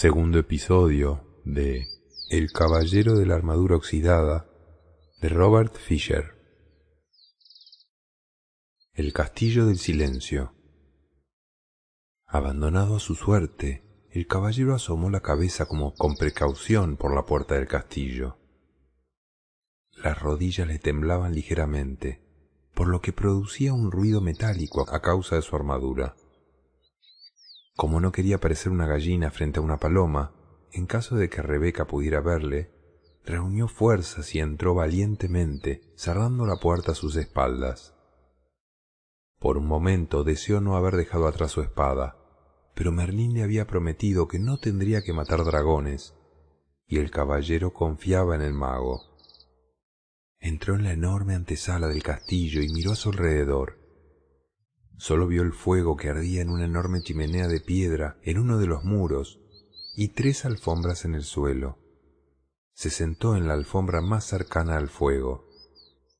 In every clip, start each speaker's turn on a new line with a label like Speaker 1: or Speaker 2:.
Speaker 1: Segundo episodio de El Caballero de la Armadura Oxidada de Robert Fisher. El Castillo del Silencio. Abandonado a su suerte, el caballero asomó la cabeza como con precaución por la puerta del castillo. Las rodillas le temblaban ligeramente, por lo que producía un ruido metálico a causa de su armadura. Como no quería parecer una gallina frente a una paloma, en caso de que Rebeca pudiera verle, reunió fuerzas y entró valientemente, cerrando la puerta a sus espaldas. Por un momento deseó no haber dejado atrás su espada, pero Merlín le había prometido que no tendría que matar dragones, y el caballero confiaba en el mago. Entró en la enorme antesala del castillo y miró a su alrededor. Solo vio el fuego que ardía en una enorme chimenea de piedra en uno de los muros y tres alfombras en el suelo. Se sentó en la alfombra más cercana al fuego.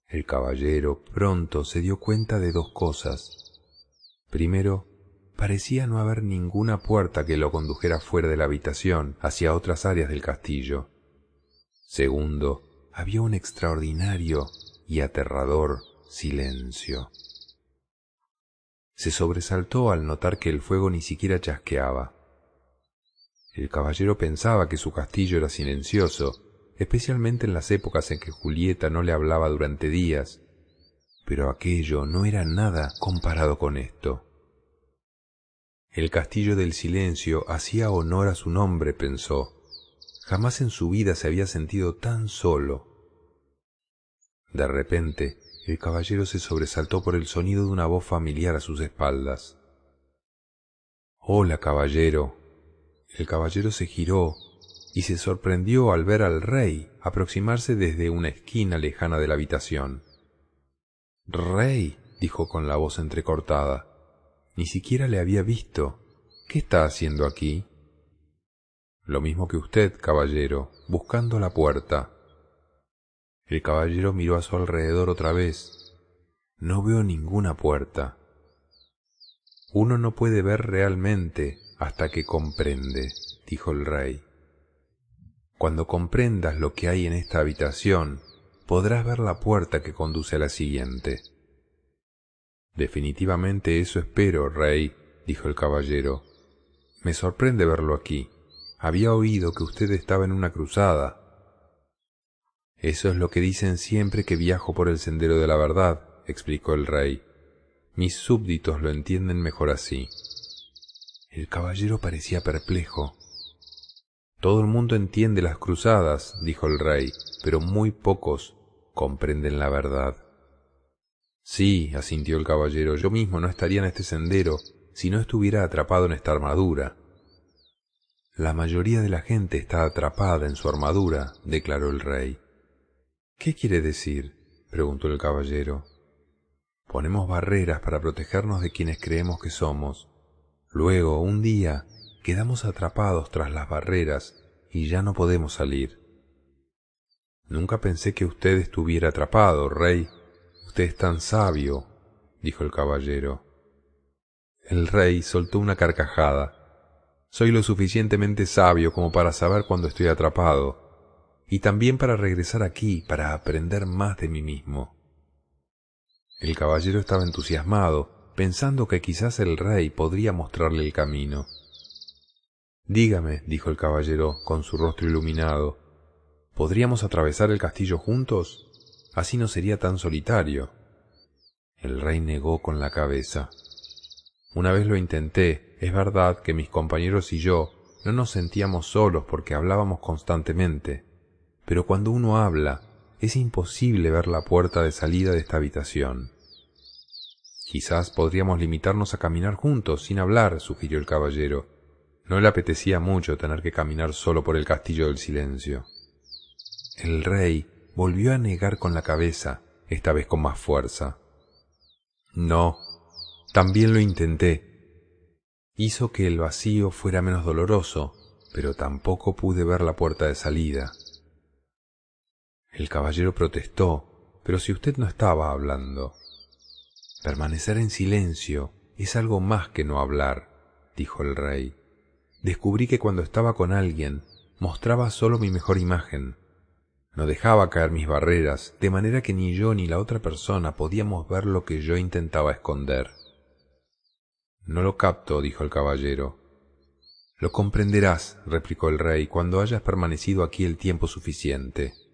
Speaker 1: El caballero pronto se dio cuenta de dos cosas. Primero, parecía no haber ninguna puerta que lo condujera fuera de la habitación hacia otras áreas del castillo. Segundo, había un extraordinario y aterrador silencio. Se sobresaltó al notar que el fuego ni siquiera chasqueaba. El caballero pensaba que su castillo era silencioso, especialmente en las épocas en que Julieta no le hablaba durante días, pero aquello no era nada comparado con esto. El castillo del silencio hacía honor a su nombre, pensó. Jamás en su vida se había sentido tan solo. De repente, el caballero se sobresaltó por el sonido de una voz familiar a sus espaldas. Hola, caballero. El caballero se giró y se sorprendió al ver al rey aproximarse desde una esquina lejana de la habitación. Rey, dijo con la voz entrecortada, ni siquiera le había visto. ¿Qué está haciendo aquí? Lo mismo que usted, caballero, buscando la puerta. El caballero miró a su alrededor otra vez. No veo ninguna puerta. Uno no puede ver realmente hasta que comprende, dijo el rey. Cuando comprendas lo que hay en esta habitación, podrás ver la puerta que conduce a la siguiente. Definitivamente eso espero, rey, dijo el caballero. Me sorprende verlo aquí. Había oído que usted estaba en una cruzada, eso es lo que dicen siempre que viajo por el sendero de la verdad, explicó el rey. Mis súbditos lo entienden mejor así. El caballero parecía perplejo. Todo el mundo entiende las cruzadas, dijo el rey, pero muy pocos comprenden la verdad. Sí, asintió el caballero, yo mismo no estaría en este sendero si no estuviera atrapado en esta armadura. La mayoría de la gente está atrapada en su armadura, declaró el rey. ¿Qué quiere decir? preguntó el caballero. Ponemos barreras para protegernos de quienes creemos que somos. Luego, un día, quedamos atrapados tras las barreras y ya no podemos salir. Nunca pensé que usted estuviera atrapado, rey. Usted es tan sabio, dijo el caballero. El rey soltó una carcajada. Soy lo suficientemente sabio como para saber cuando estoy atrapado y también para regresar aquí, para aprender más de mí mismo. El caballero estaba entusiasmado, pensando que quizás el rey podría mostrarle el camino. Dígame, dijo el caballero, con su rostro iluminado, ¿podríamos atravesar el castillo juntos? Así no sería tan solitario. El rey negó con la cabeza. Una vez lo intenté, es verdad que mis compañeros y yo no nos sentíamos solos porque hablábamos constantemente pero cuando uno habla es imposible ver la puerta de salida de esta habitación. Quizás podríamos limitarnos a caminar juntos, sin hablar, sugirió el caballero. No le apetecía mucho tener que caminar solo por el castillo del silencio. El rey volvió a negar con la cabeza, esta vez con más fuerza. No, también lo intenté. Hizo que el vacío fuera menos doloroso, pero tampoco pude ver la puerta de salida. El caballero protestó, pero si usted no estaba hablando. Permanecer en silencio es algo más que no hablar, dijo el rey. descubrí que cuando estaba con alguien mostraba solo mi mejor imagen. No dejaba caer mis barreras, de manera que ni yo ni la otra persona podíamos ver lo que yo intentaba esconder. No lo capto, dijo el caballero. Lo comprenderás, replicó el rey, cuando hayas permanecido aquí el tiempo suficiente.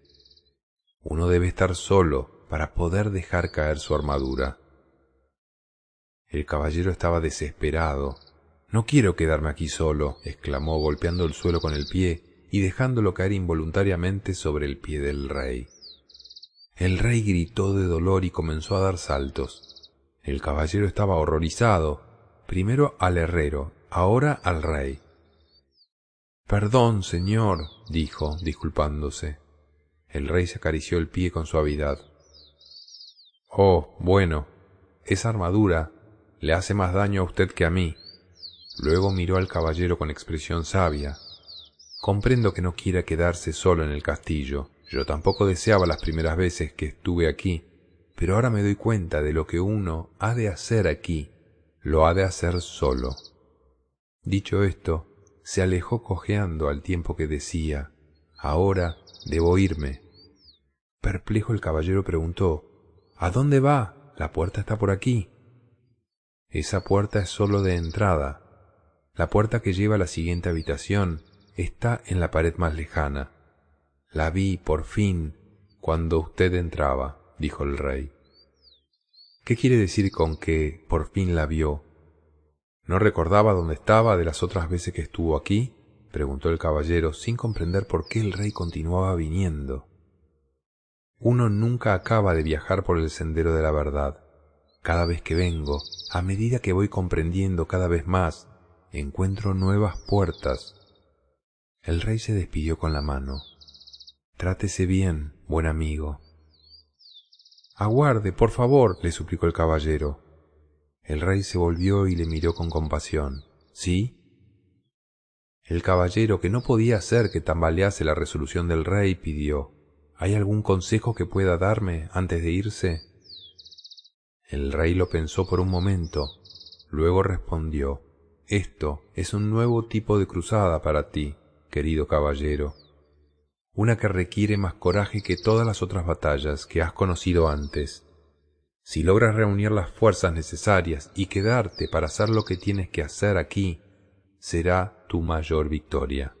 Speaker 1: Uno debe estar solo para poder dejar caer su armadura. El caballero estaba desesperado. No quiero quedarme aquí solo, exclamó golpeando el suelo con el pie y dejándolo caer involuntariamente sobre el pie del rey. El rey gritó de dolor y comenzó a dar saltos. El caballero estaba horrorizado, primero al herrero, ahora al rey. Perdón, señor, dijo, disculpándose. El rey se acarició el pie con suavidad. Oh, bueno, esa armadura le hace más daño a usted que a mí. Luego miró al caballero con expresión sabia. Comprendo que no quiera quedarse solo en el castillo. Yo tampoco deseaba las primeras veces que estuve aquí, pero ahora me doy cuenta de lo que uno ha de hacer aquí. Lo ha de hacer solo. Dicho esto, se alejó cojeando al tiempo que decía, Ahora debo irme. Perplejo el caballero preguntó, ¿A dónde va? La puerta está por aquí. Esa puerta es sólo de entrada. La puerta que lleva a la siguiente habitación está en la pared más lejana. La vi, por fin, cuando usted entraba, dijo el rey. ¿Qué quiere decir con que por fin la vio? ¿No recordaba dónde estaba de las otras veces que estuvo aquí? preguntó el caballero, sin comprender por qué el rey continuaba viniendo. Uno nunca acaba de viajar por el sendero de la verdad. Cada vez que vengo, a medida que voy comprendiendo cada vez más, encuentro nuevas puertas. El rey se despidió con la mano. Trátese bien, buen amigo. Aguarde, por favor, le suplicó el caballero. El rey se volvió y le miró con compasión. ¿Sí? El caballero, que no podía hacer que tambalease la resolución del rey, pidió ¿Hay algún consejo que pueda darme antes de irse? El rey lo pensó por un momento, luego respondió Esto es un nuevo tipo de cruzada para ti, querido caballero, una que requiere más coraje que todas las otras batallas que has conocido antes. Si logras reunir las fuerzas necesarias y quedarte para hacer lo que tienes que hacer aquí, será tu mayor victoria.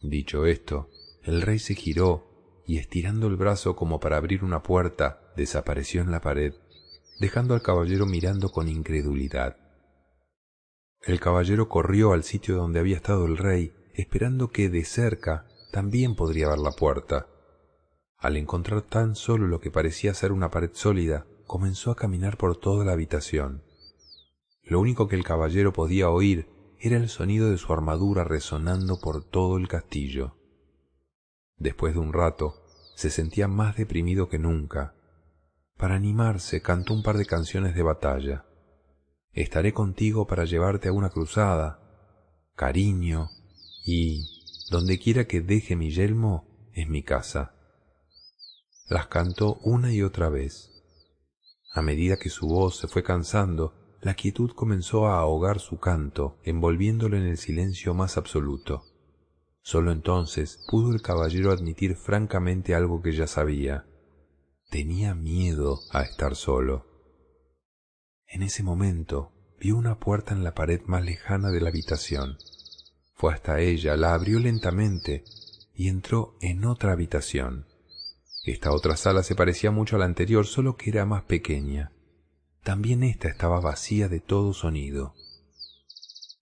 Speaker 1: Dicho esto, el rey se giró y estirando el brazo como para abrir una puerta, desapareció en la pared dejando al caballero mirando con incredulidad. El caballero corrió al sitio donde había estado el rey, esperando que de cerca también podría ver la puerta. Al encontrar tan solo lo que parecía ser una pared sólida, comenzó a caminar por toda la habitación. Lo único que el caballero podía oír era el sonido de su armadura resonando por todo el castillo. Después de un rato, se sentía más deprimido que nunca, para animarse cantó un par de canciones de batalla. Estaré contigo para llevarte a una cruzada, cariño, y donde quiera que deje mi yelmo es mi casa. Las cantó una y otra vez. A medida que su voz se fue cansando, la quietud comenzó a ahogar su canto, envolviéndolo en el silencio más absoluto. Sólo entonces pudo el caballero admitir francamente algo que ya sabía. Tenía miedo a estar solo. En ese momento vio una puerta en la pared más lejana de la habitación. Fue hasta ella, la abrió lentamente y entró en otra habitación. Esta otra sala se parecía mucho a la anterior, solo que era más pequeña. También ésta estaba vacía de todo sonido.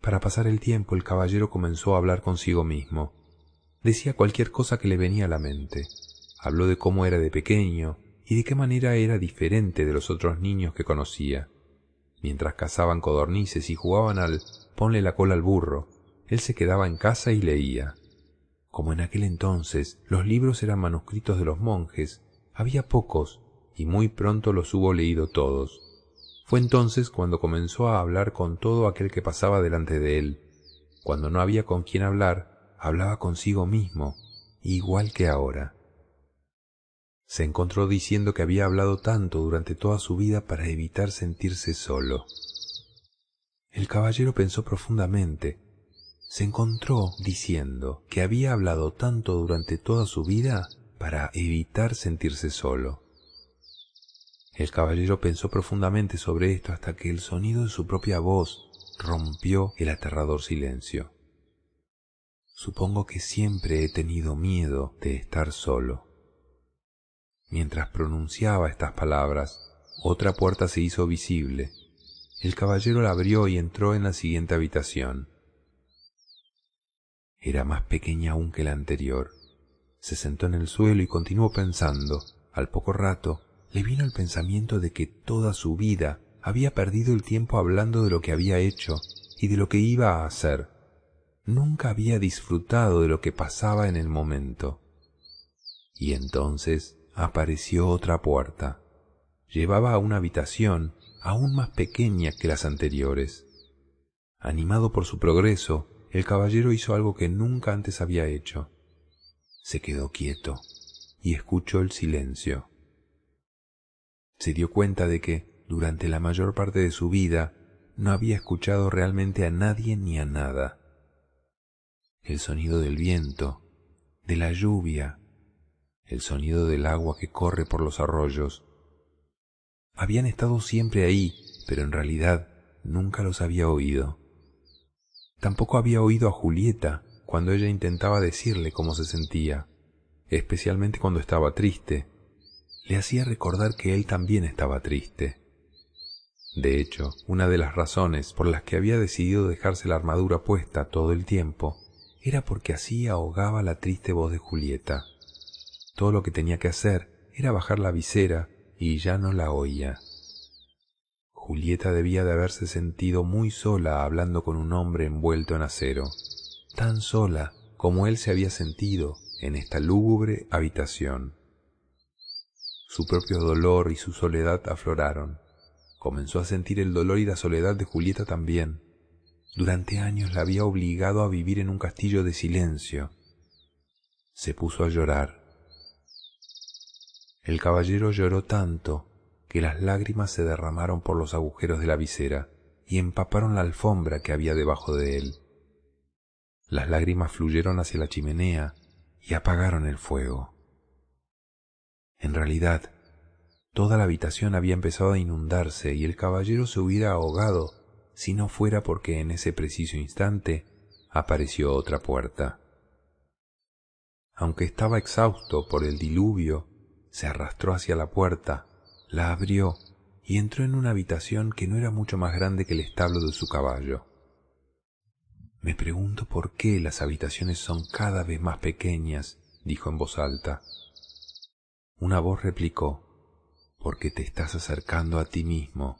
Speaker 1: Para pasar el tiempo el caballero comenzó a hablar consigo mismo. Decía cualquier cosa que le venía a la mente. Habló de cómo era de pequeño, y de qué manera era diferente de los otros niños que conocía. Mientras cazaban codornices y jugaban al ponle la cola al burro, él se quedaba en casa y leía. Como en aquel entonces los libros eran manuscritos de los monjes, había pocos, y muy pronto los hubo leído todos. Fue entonces cuando comenzó a hablar con todo aquel que pasaba delante de él. Cuando no había con quien hablar, hablaba consigo mismo, igual que ahora. Se encontró diciendo que había hablado tanto durante toda su vida para evitar sentirse solo. El caballero pensó profundamente. se encontró diciendo que había hablado tanto durante toda su vida para evitar sentirse solo. El caballero pensó profundamente sobre esto hasta que el sonido de su propia voz rompió el aterrador silencio. Supongo que siempre he tenido miedo de estar solo. Mientras pronunciaba estas palabras, otra puerta se hizo visible. El caballero la abrió y entró en la siguiente habitación. Era más pequeña aún que la anterior. Se sentó en el suelo y continuó pensando. Al poco rato le vino el pensamiento de que toda su vida había perdido el tiempo hablando de lo que había hecho y de lo que iba a hacer. Nunca había disfrutado de lo que pasaba en el momento. Y entonces apareció otra puerta. Llevaba a una habitación aún más pequeña que las anteriores. Animado por su progreso, el caballero hizo algo que nunca antes había hecho. Se quedó quieto y escuchó el silencio. Se dio cuenta de que, durante la mayor parte de su vida, no había escuchado realmente a nadie ni a nada. El sonido del viento, de la lluvia, el sonido del agua que corre por los arroyos, habían estado siempre ahí, pero en realidad nunca los había oído. Tampoco había oído a Julieta cuando ella intentaba decirle cómo se sentía, especialmente cuando estaba triste. Le hacía recordar que él también estaba triste. De hecho, una de las razones por las que había decidido dejarse la armadura puesta todo el tiempo era porque así ahogaba la triste voz de Julieta. Todo lo que tenía que hacer era bajar la visera y ya no la oía. Julieta debía de haberse sentido muy sola hablando con un hombre envuelto en acero, tan sola como él se había sentido en esta lúgubre habitación. Su propio dolor y su soledad afloraron. Comenzó a sentir el dolor y la soledad de Julieta también. Durante años la había obligado a vivir en un castillo de silencio. Se puso a llorar. El caballero lloró tanto que las lágrimas se derramaron por los agujeros de la visera y empaparon la alfombra que había debajo de él. Las lágrimas fluyeron hacia la chimenea y apagaron el fuego. En realidad, toda la habitación había empezado a inundarse y el caballero se hubiera ahogado si no fuera porque en ese preciso instante apareció otra puerta. Aunque estaba exhausto por el diluvio, se arrastró hacia la puerta la abrió y entró en una habitación que no era mucho más grande que el establo de su caballo. Me pregunto por qué las habitaciones son cada vez más pequeñas, dijo en voz alta. Una voz replicó, porque te estás acercando a ti mismo.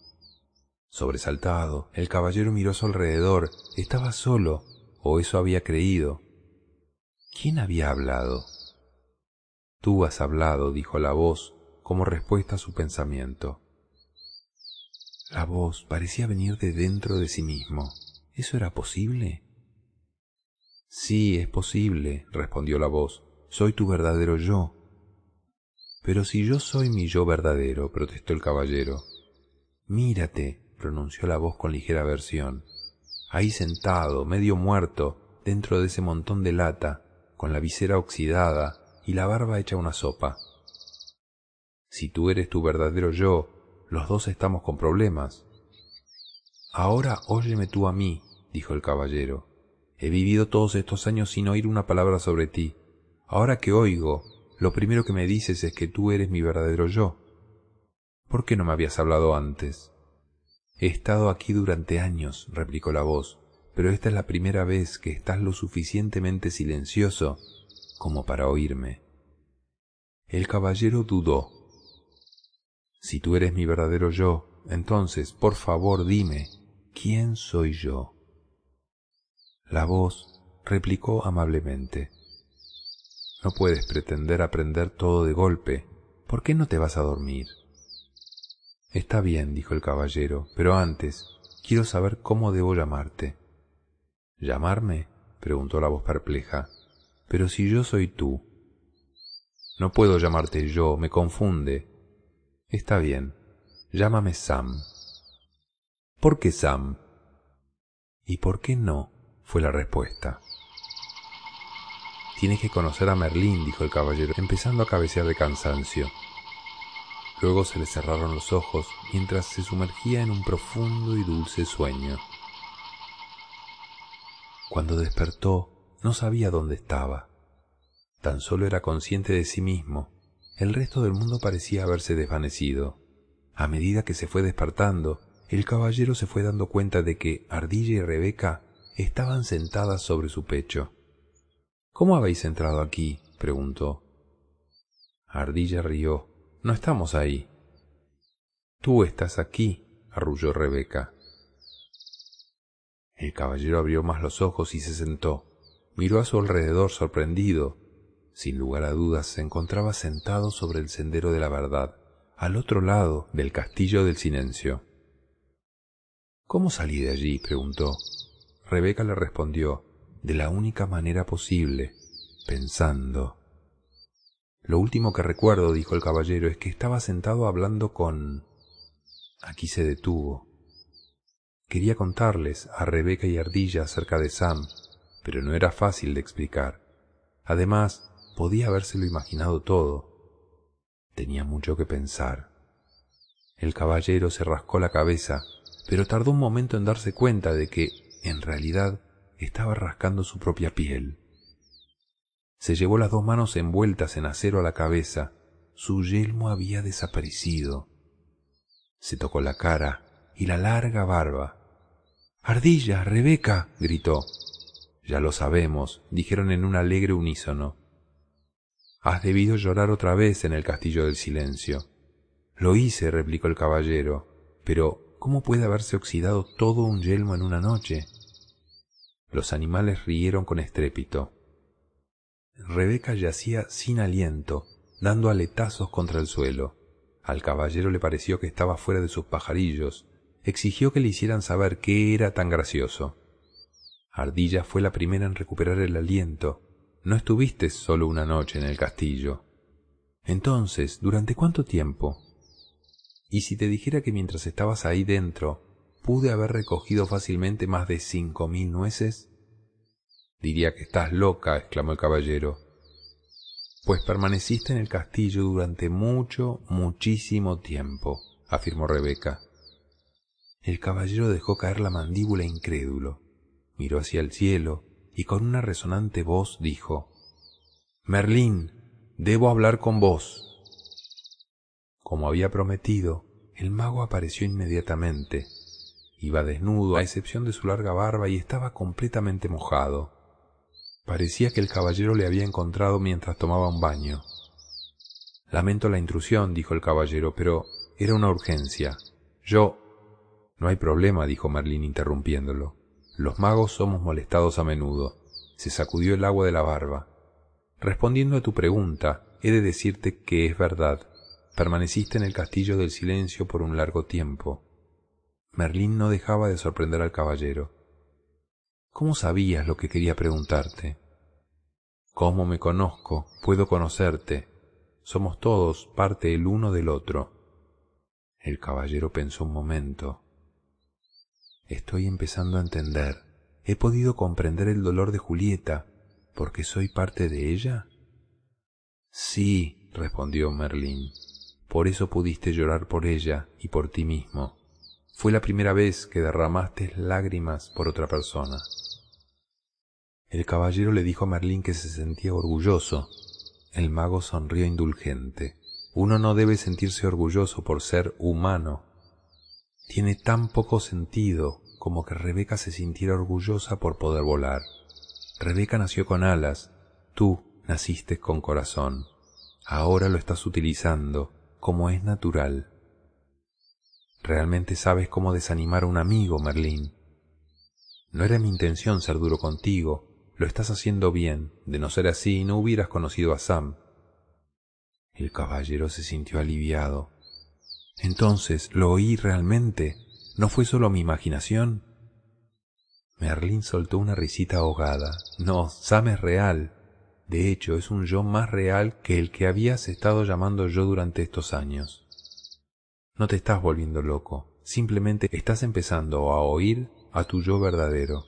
Speaker 1: Sobresaltado, el caballero miró a su alrededor. Estaba solo, o eso había creído. ¿Quién había hablado? Tú has hablado, dijo la voz, como respuesta a su pensamiento. La voz parecía venir de dentro de sí mismo. ¿Eso era posible? Sí, es posible, respondió la voz. Soy tu verdadero yo. Pero si yo soy mi yo verdadero, protestó el caballero. Mírate, pronunció la voz con ligera aversión. Ahí sentado, medio muerto, dentro de ese montón de lata, con la visera oxidada y la barba hecha una sopa. Si tú eres tu verdadero yo, los dos estamos con problemas. Ahora óyeme tú a mí, dijo el caballero. He vivido todos estos años sin oír una palabra sobre ti. Ahora que oigo, lo primero que me dices es que tú eres mi verdadero yo. ¿Por qué no me habías hablado antes? He estado aquí durante años, replicó la voz, pero esta es la primera vez que estás lo suficientemente silencioso como para oírme. El caballero dudó. Si tú eres mi verdadero yo, entonces, por favor, dime, ¿quién soy yo? La voz replicó amablemente. No puedes pretender aprender todo de golpe. ¿Por qué no te vas a dormir? Está bien, dijo el caballero, pero antes quiero saber cómo debo llamarte. ¿Llamarme? preguntó la voz perpleja. Pero si yo soy tú. No puedo llamarte yo, me confunde. Está bien, llámame Sam. ¿Por qué Sam? ¿Y por qué no fue la respuesta. Tienes que conocer a Merlín, dijo el caballero, empezando a cabecear de cansancio. Luego se le cerraron los ojos mientras se sumergía en un profundo y dulce sueño. Cuando despertó, no sabía dónde estaba. Tan solo era consciente de sí mismo. El resto del mundo parecía haberse desvanecido. A medida que se fue despertando, el caballero se fue dando cuenta de que Ardilla y Rebeca estaban sentadas sobre su pecho. ¿Cómo habéis entrado aquí? preguntó. Ardilla rió. No estamos ahí. Tú estás aquí, arrulló Rebeca. El caballero abrió más los ojos y se sentó. Miró a su alrededor sorprendido. Sin lugar a dudas se encontraba sentado sobre el sendero de la verdad, al otro lado del castillo del silencio. ¿Cómo salí de allí? preguntó. Rebeca le respondió, de la única manera posible, pensando. Lo último que recuerdo, dijo el caballero, es que estaba sentado hablando con... Aquí se detuvo. Quería contarles a Rebeca y Ardilla acerca de Sam, pero no era fácil de explicar. Además, podía habérselo imaginado todo. Tenía mucho que pensar. El caballero se rascó la cabeza, pero tardó un momento en darse cuenta de que, en realidad, estaba rascando su propia piel. Se llevó las dos manos envueltas en acero a la cabeza. Su yelmo había desaparecido. Se tocó la cara y la larga barba. Ardilla, Rebeca, gritó. Ya lo sabemos, dijeron en un alegre unísono. Has debido llorar otra vez en el castillo del silencio. Lo hice, replicó el caballero, pero ¿cómo puede haberse oxidado todo un yelmo en una noche? Los animales rieron con estrépito. Rebeca yacía sin aliento, dando aletazos contra el suelo. Al caballero le pareció que estaba fuera de sus pajarillos. Exigió que le hicieran saber qué era tan gracioso. Ardilla fue la primera en recuperar el aliento. No estuviste solo una noche en el castillo. Entonces, ¿durante cuánto tiempo? Y si te dijera que mientras estabas ahí dentro, pude haber recogido fácilmente más de cinco mil nueces? Diría que estás loca, exclamó el caballero. Pues permaneciste en el castillo durante mucho, muchísimo tiempo, afirmó Rebeca. El caballero dejó caer la mandíbula incrédulo, miró hacia el cielo y con una resonante voz dijo, Merlín, debo hablar con vos. Como había prometido, el mago apareció inmediatamente. Iba desnudo, a excepción de su larga barba, y estaba completamente mojado. Parecía que el caballero le había encontrado mientras tomaba un baño. Lamento la intrusión, dijo el caballero, pero era una urgencia. Yo... No hay problema, dijo Merlín interrumpiéndolo. Los magos somos molestados a menudo. Se sacudió el agua de la barba. Respondiendo a tu pregunta, he de decirte que es verdad. Permaneciste en el castillo del silencio por un largo tiempo. Merlín no dejaba de sorprender al caballero. ¿Cómo sabías lo que quería preguntarte? ¿Cómo me conozco? Puedo conocerte. Somos todos parte el uno del otro. El caballero pensó un momento. Estoy empezando a entender. He podido comprender el dolor de Julieta porque soy parte de ella. Sí, respondió Merlín. Por eso pudiste llorar por ella y por ti mismo. Fue la primera vez que derramaste lágrimas por otra persona. El caballero le dijo a Merlín que se sentía orgulloso. El mago sonrió indulgente. Uno no debe sentirse orgulloso por ser humano. Tiene tan poco sentido como que Rebeca se sintiera orgullosa por poder volar. Rebeca nació con alas, tú naciste con corazón. Ahora lo estás utilizando como es natural. Realmente sabes cómo desanimar a un amigo, Merlín. No era mi intención ser duro contigo, lo estás haciendo bien. De no ser así, no hubieras conocido a Sam. El caballero se sintió aliviado. Entonces, ¿lo oí realmente? ¿No fue solo mi imaginación? Merlín soltó una risita ahogada. No, Sam es real. De hecho, es un yo más real que el que habías estado llamando yo durante estos años. No te estás volviendo loco, simplemente estás empezando a oír a tu yo verdadero.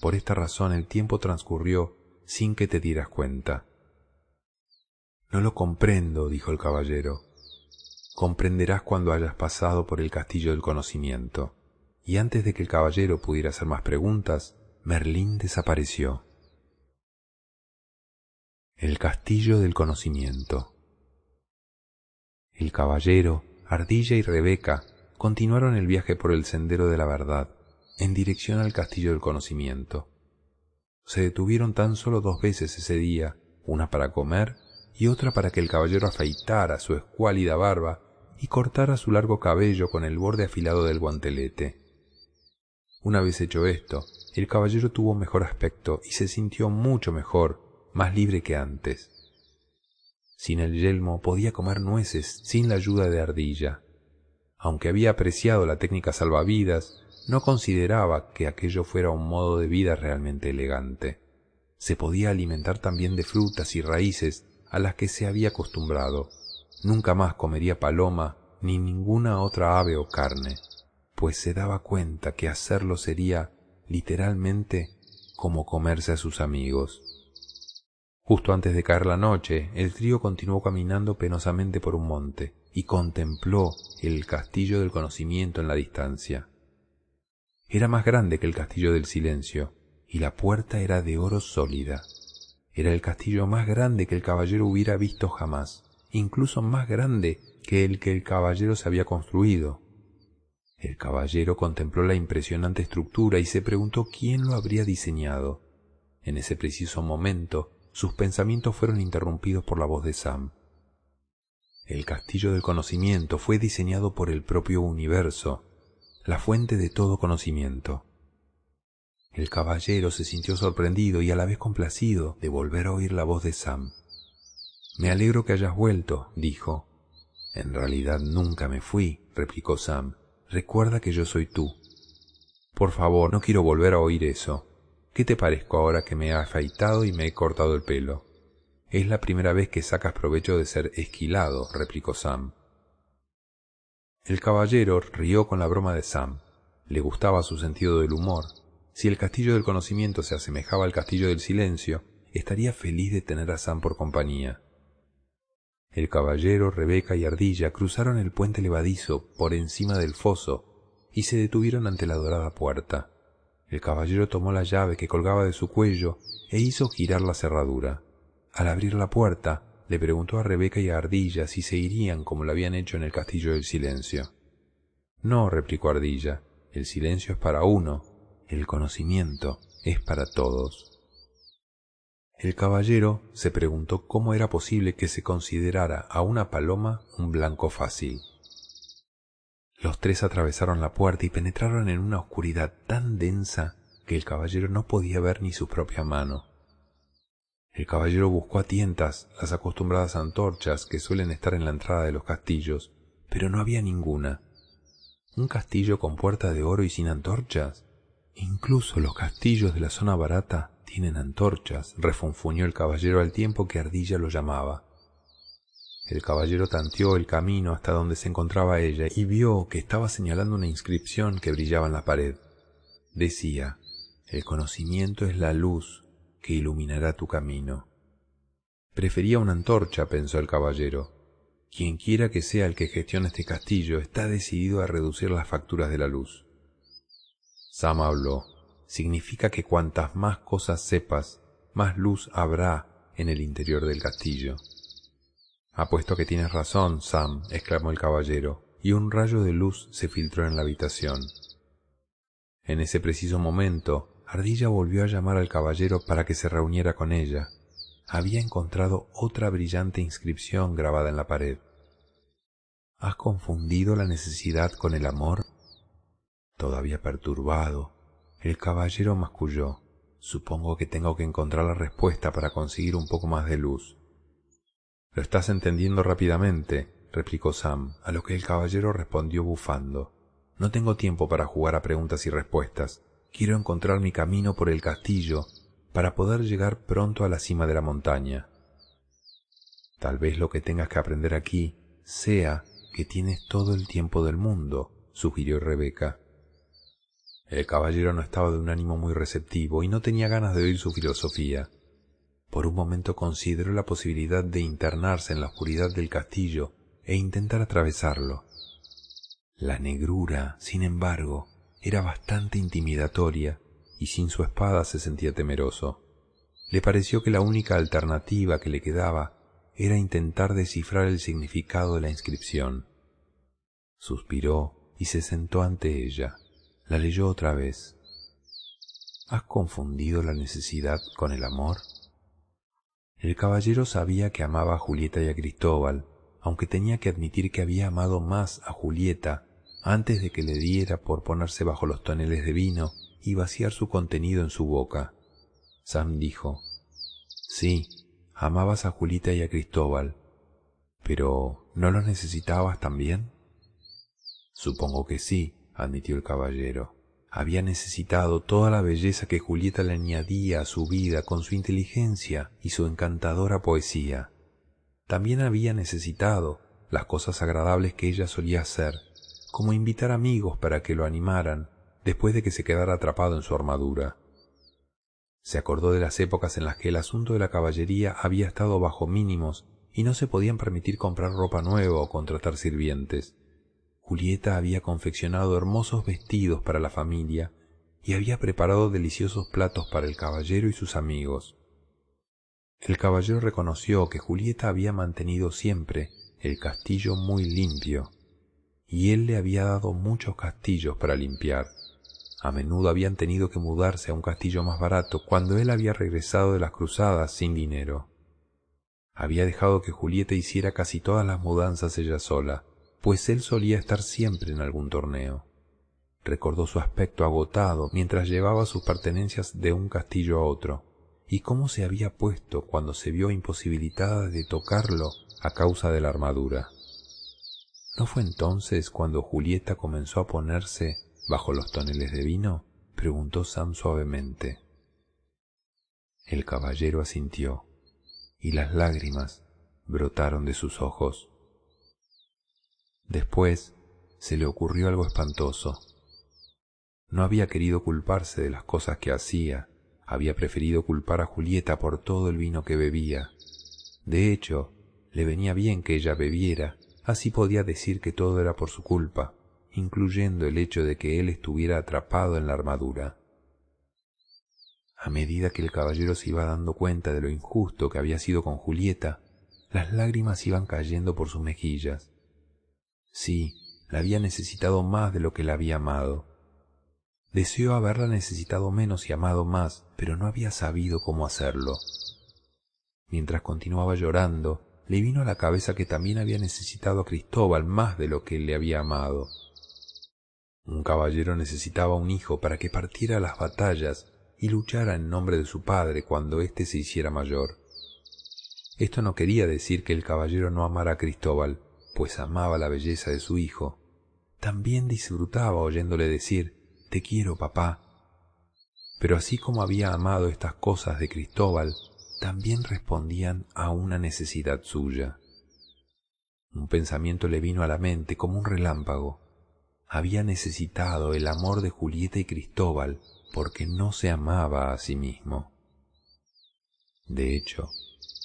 Speaker 1: Por esta razón el tiempo transcurrió sin que te dieras cuenta. No lo comprendo, dijo el caballero. Comprenderás cuando hayas pasado por el castillo del conocimiento. Y antes de que el caballero pudiera hacer más preguntas, Merlín desapareció. El castillo del conocimiento. El caballero, Ardilla y Rebeca continuaron el viaje por el sendero de la verdad, en dirección al castillo del conocimiento. Se detuvieron tan solo dos veces ese día, una para comer y otra para que el caballero afeitara su escuálida barba y cortara su largo cabello con el borde afilado del guantelete. Una vez hecho esto, el caballero tuvo mejor aspecto y se sintió mucho mejor, más libre que antes. Sin el yelmo podía comer nueces sin la ayuda de ardilla. Aunque había apreciado la técnica salvavidas, no consideraba que aquello fuera un modo de vida realmente elegante. Se podía alimentar también de frutas y raíces a las que se había acostumbrado. Nunca más comería paloma ni ninguna otra ave o carne, pues se daba cuenta que hacerlo sería, literalmente, como comerse a sus amigos. Justo antes de caer la noche, el trío continuó caminando penosamente por un monte y contempló el castillo del conocimiento en la distancia. Era más grande que el castillo del silencio, y la puerta era de oro sólida. Era el castillo más grande que el caballero hubiera visto jamás, incluso más grande que el que el caballero se había construido. El caballero contempló la impresionante estructura y se preguntó quién lo habría diseñado. En ese preciso momento, sus pensamientos fueron interrumpidos por la voz de Sam. El castillo del conocimiento fue diseñado por el propio universo, la fuente de todo conocimiento. El caballero se sintió sorprendido y a la vez complacido de volver a oír la voz de Sam. Me alegro que hayas vuelto, dijo. En realidad nunca me fui, replicó Sam. Recuerda que yo soy tú. Por favor, no quiero volver a oír eso. ¿Qué te parezco ahora que me he afeitado y me he cortado el pelo? Es la primera vez que sacas provecho de ser esquilado, replicó Sam. El caballero rió con la broma de Sam. Le gustaba su sentido del humor. Si el castillo del conocimiento se asemejaba al castillo del silencio, estaría feliz de tener a Sam por compañía. El caballero, Rebeca y Ardilla cruzaron el puente levadizo por encima del foso y se detuvieron ante la dorada puerta. El caballero tomó la llave que colgaba de su cuello e hizo girar la cerradura. Al abrir la puerta, le preguntó a Rebeca y a Ardilla si se irían como lo habían hecho en el castillo del silencio. No, replicó Ardilla, el silencio es para uno, el conocimiento es para todos. El caballero se preguntó cómo era posible que se considerara a una paloma un blanco fácil. Los tres atravesaron la puerta y penetraron en una oscuridad tan densa que el caballero no podía ver ni su propia mano. El caballero buscó a tientas las acostumbradas antorchas que suelen estar en la entrada de los castillos, pero no había ninguna. ¿Un castillo con puerta de oro y sin antorchas? Incluso los castillos de la zona barata tienen antorchas, refunfuñó el caballero al tiempo que Ardilla lo llamaba. El caballero tanteó el camino hasta donde se encontraba ella y vio que estaba señalando una inscripción que brillaba en la pared. Decía, el conocimiento es la luz que iluminará tu camino. Prefería una antorcha, pensó el caballero. Quien quiera que sea el que gestione este castillo está decidido a reducir las facturas de la luz. Sam habló. Significa que cuantas más cosas sepas, más luz habrá en el interior del castillo. Apuesto que tienes razón, Sam, exclamó el caballero, y un rayo de luz se filtró en la habitación. En ese preciso momento, Ardilla volvió a llamar al caballero para que se reuniera con ella. Había encontrado otra brillante inscripción grabada en la pared. ¿Has confundido la necesidad con el amor? Todavía perturbado, el caballero masculló. Supongo que tengo que encontrar la respuesta para conseguir un poco más de luz. Lo estás entendiendo rápidamente, replicó Sam, a lo que el caballero respondió bufando. No tengo tiempo para jugar a preguntas y respuestas. Quiero encontrar mi camino por el castillo para poder llegar pronto a la cima de la montaña. Tal vez lo que tengas que aprender aquí sea que tienes todo el tiempo del mundo, sugirió Rebeca. El caballero no estaba de un ánimo muy receptivo y no tenía ganas de oír su filosofía. Por un momento consideró la posibilidad de internarse en la oscuridad del castillo e intentar atravesarlo. La negrura, sin embargo, era bastante intimidatoria y sin su espada se sentía temeroso. Le pareció que la única alternativa que le quedaba era intentar descifrar el significado de la inscripción. Suspiró y se sentó ante ella. La leyó otra vez. ¿Has confundido la necesidad con el amor? El caballero sabía que amaba a Julieta y a Cristóbal, aunque tenía que admitir que había amado más a Julieta antes de que le diera por ponerse bajo los toneles de vino y vaciar su contenido en su boca. Sam dijo, Sí, amabas a Julieta y a Cristóbal, pero ¿no los necesitabas también? Supongo que sí, admitió el caballero. Había necesitado toda la belleza que Julieta le añadía a su vida con su inteligencia y su encantadora poesía. También había necesitado las cosas agradables que ella solía hacer, como invitar amigos para que lo animaran después de que se quedara atrapado en su armadura. Se acordó de las épocas en las que el asunto de la caballería había estado bajo mínimos y no se podían permitir comprar ropa nueva o contratar sirvientes. Julieta había confeccionado hermosos vestidos para la familia y había preparado deliciosos platos para el caballero y sus amigos. El caballero reconoció que Julieta había mantenido siempre el castillo muy limpio, y él le había dado muchos castillos para limpiar. A menudo habían tenido que mudarse a un castillo más barato cuando él había regresado de las cruzadas sin dinero. Había dejado que Julieta hiciera casi todas las mudanzas ella sola, pues él solía estar siempre en algún torneo. Recordó su aspecto agotado mientras llevaba sus pertenencias de un castillo a otro, y cómo se había puesto cuando se vio imposibilitada de tocarlo a causa de la armadura. ¿No fue entonces cuando Julieta comenzó a ponerse bajo los toneles de vino? preguntó Sam suavemente. El caballero asintió, y las lágrimas brotaron de sus ojos. Después se le ocurrió algo espantoso. No había querido culparse de las cosas que hacía, había preferido culpar a Julieta por todo el vino que bebía. De hecho, le venía bien que ella bebiera, así podía decir que todo era por su culpa, incluyendo el hecho de que él estuviera atrapado en la armadura. A medida que el caballero se iba dando cuenta de lo injusto que había sido con Julieta, las lágrimas iban cayendo por sus mejillas. Sí, la había necesitado más de lo que la había amado. Deseó haberla necesitado menos y amado más, pero no había sabido cómo hacerlo. Mientras continuaba llorando, le vino a la cabeza que también había necesitado a Cristóbal más de lo que le había amado. Un caballero necesitaba un hijo para que partiera a las batallas y luchara en nombre de su padre cuando éste se hiciera mayor. Esto no quería decir que el caballero no amara a Cristóbal, pues amaba la belleza de su hijo, también disfrutaba oyéndole decir Te quiero, papá. Pero así como había amado estas cosas de Cristóbal, también respondían a una necesidad suya. Un pensamiento le vino a la mente como un relámpago. Había necesitado el amor de Julieta y Cristóbal porque no se amaba a sí mismo. De hecho,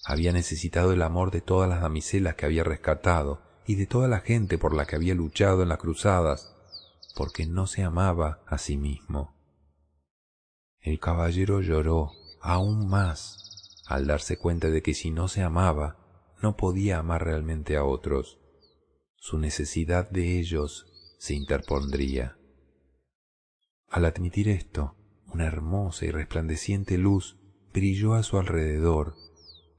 Speaker 1: había necesitado el amor de todas las damiselas que había rescatado y de toda la gente por la que había luchado en las cruzadas, porque no se amaba a sí mismo. El caballero lloró aún más al darse cuenta de que si no se amaba, no podía amar realmente a otros. Su necesidad de ellos se interpondría. Al admitir esto, una hermosa y resplandeciente luz brilló a su alrededor,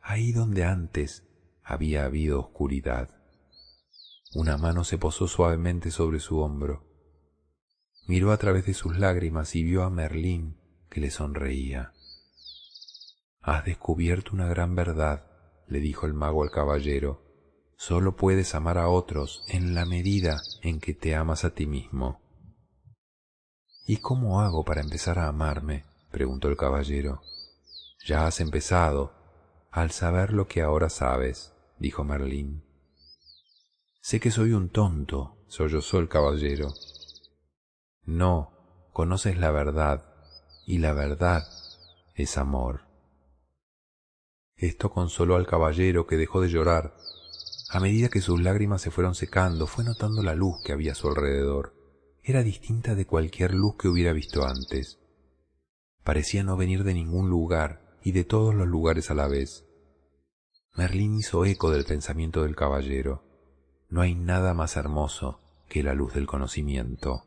Speaker 1: ahí donde antes había habido oscuridad. Una mano se posó suavemente sobre su hombro. Miró a través de sus lágrimas y vio a Merlín que le sonreía. Has descubierto una gran verdad, le dijo el mago al caballero. Solo puedes amar a otros en la medida en que te amas a ti mismo. ¿Y cómo hago para empezar a amarme? preguntó el caballero. Ya has empezado, al saber lo que ahora sabes, dijo Merlín. Sé que soy un tonto, sollozó el caballero. No, conoces la verdad, y la verdad es amor. Esto consoló al caballero que dejó de llorar. A medida que sus lágrimas se fueron secando, fue notando la luz que había a su alrededor. Era distinta de cualquier luz que hubiera visto antes. Parecía no venir de ningún lugar y de todos los lugares a la vez. Merlín hizo eco del pensamiento del caballero. No hay nada más hermoso que la luz del conocimiento.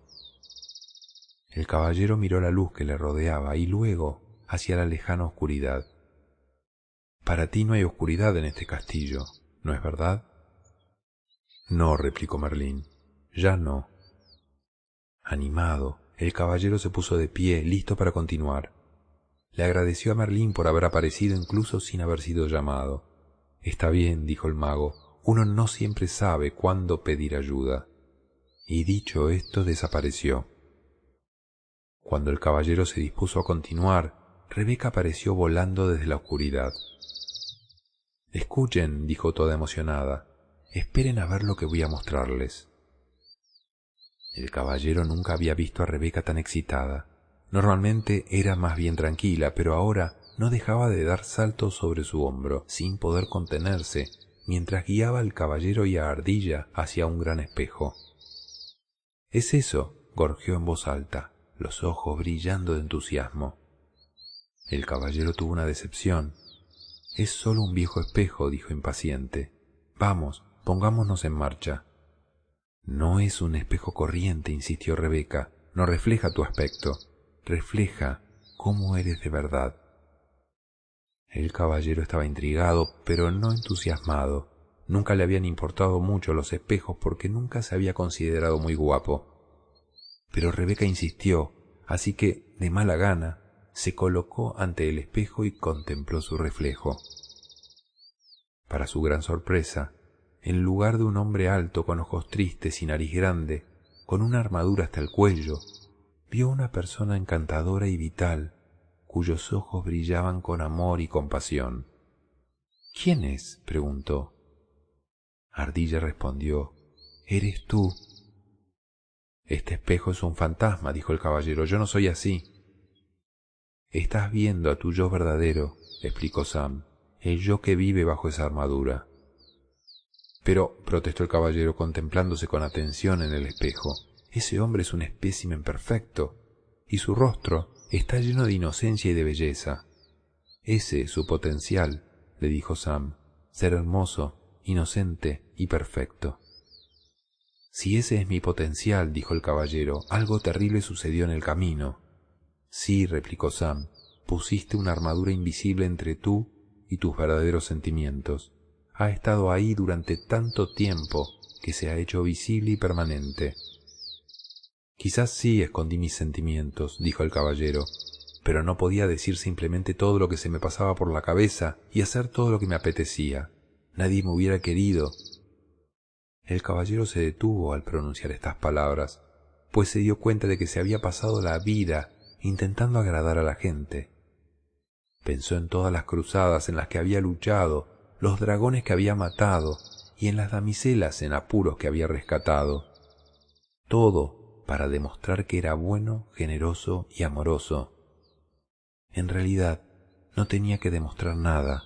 Speaker 1: El caballero miró la luz que le rodeaba y luego hacia la lejana oscuridad. Para ti no hay oscuridad en este castillo, ¿no es verdad? No, replicó Merlín, ya no. Animado, el caballero se puso de pie, listo para continuar. Le agradeció a Merlín por haber aparecido incluso sin haber sido llamado. Está bien, dijo el mago, uno no siempre sabe cuándo pedir ayuda. Y dicho esto, desapareció. Cuando el caballero se dispuso a continuar, Rebeca apareció volando desde la oscuridad. Escuchen, dijo toda emocionada, esperen a ver lo que voy a mostrarles. El caballero nunca había visto a Rebeca tan excitada. Normalmente era más bien tranquila, pero ahora no dejaba de dar saltos sobre su hombro, sin poder contenerse, mientras guiaba al caballero y a Ardilla hacia un gran espejo. Es eso, gorjeó en voz alta, los ojos brillando de entusiasmo. El caballero tuvo una decepción. Es solo un viejo espejo, dijo impaciente. Vamos, pongámonos en marcha. No es un espejo corriente, insistió Rebeca. No refleja tu aspecto, refleja cómo eres de verdad. El caballero estaba intrigado, pero no entusiasmado. Nunca le habían importado mucho los espejos porque nunca se había considerado muy guapo. Pero Rebeca insistió, así que, de mala gana, se colocó ante el espejo y contempló su reflejo. Para su gran sorpresa, en lugar de un hombre alto con ojos tristes y nariz grande, con una armadura hasta el cuello, vio una persona encantadora y vital, cuyos ojos brillaban con amor y compasión. ¿Quién es? preguntó. Ardilla respondió, Eres tú. Este espejo es un fantasma, dijo el caballero, yo no soy así. Estás viendo a tu yo verdadero, explicó Sam, el yo que vive bajo esa armadura. Pero, protestó el caballero contemplándose con atención en el espejo, ese hombre es un espécimen perfecto, y su rostro está lleno de inocencia y de belleza. Ese es su potencial, le dijo Sam, ser hermoso, inocente y perfecto. Si ese es mi potencial, dijo el caballero, algo terrible sucedió en el camino. Sí, replicó Sam, pusiste una armadura invisible entre tú y tus verdaderos sentimientos. Ha estado ahí durante tanto tiempo que se ha hecho visible y permanente. Quizás sí escondí mis sentimientos, dijo el caballero, pero no podía decir simplemente todo lo que se me pasaba por la cabeza y hacer todo lo que me apetecía. Nadie me hubiera querido. El caballero se detuvo al pronunciar estas palabras, pues se dio cuenta de que se había pasado la vida intentando agradar a la gente. Pensó en todas las cruzadas en las que había luchado, los dragones que había matado y en las damiselas en apuros que había rescatado. Todo para demostrar que era bueno, generoso y amoroso. En realidad, no tenía que demostrar nada.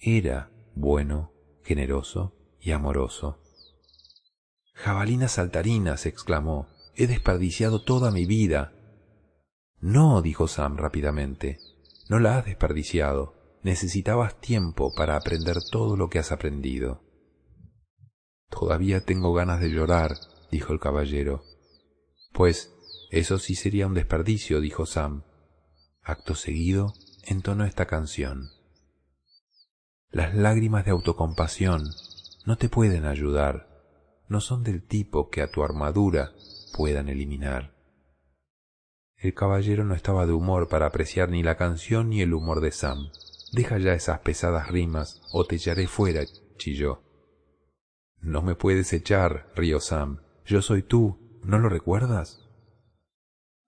Speaker 1: Era bueno, generoso y amoroso. Jabalinas saltarinas, exclamó, he desperdiciado toda mi vida no, dijo Sam rápidamente, no la has desperdiciado. Necesitabas tiempo para aprender todo lo que has aprendido. Todavía tengo ganas de llorar, dijo el caballero. Pues eso sí sería un desperdicio, dijo Sam. Acto seguido, entonó esta canción. Las lágrimas de autocompasión no te pueden ayudar, no son del tipo que a tu armadura puedan eliminar. El caballero no estaba de humor para apreciar ni la canción ni el humor de Sam. Deja ya esas pesadas rimas o te echaré fuera, chilló. No me puedes echar, rió Sam. Yo soy tú, ¿no lo recuerdas?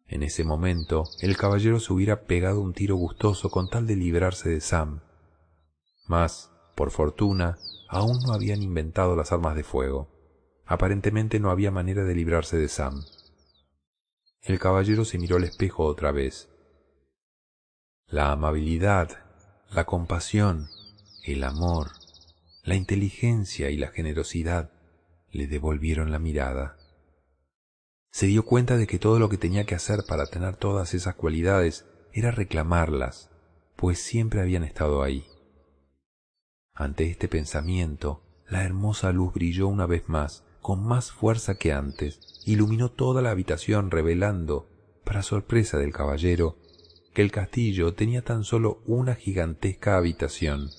Speaker 1: En ese momento, el caballero se hubiera pegado un tiro gustoso con tal de librarse de Sam. Mas, por fortuna, aún no habían inventado las armas de fuego. Aparentemente no había manera de librarse de Sam. El caballero se miró al espejo otra vez. La amabilidad, la compasión, el amor, la inteligencia y la generosidad le devolvieron la mirada. Se dio cuenta de que todo lo que tenía que hacer para tener todas esas cualidades era reclamarlas, pues siempre habían estado ahí. Ante este pensamiento, la hermosa luz brilló una vez más, con más fuerza que antes, iluminó toda la habitación revelando, para sorpresa del caballero, que el castillo tenía tan solo una gigantesca habitación.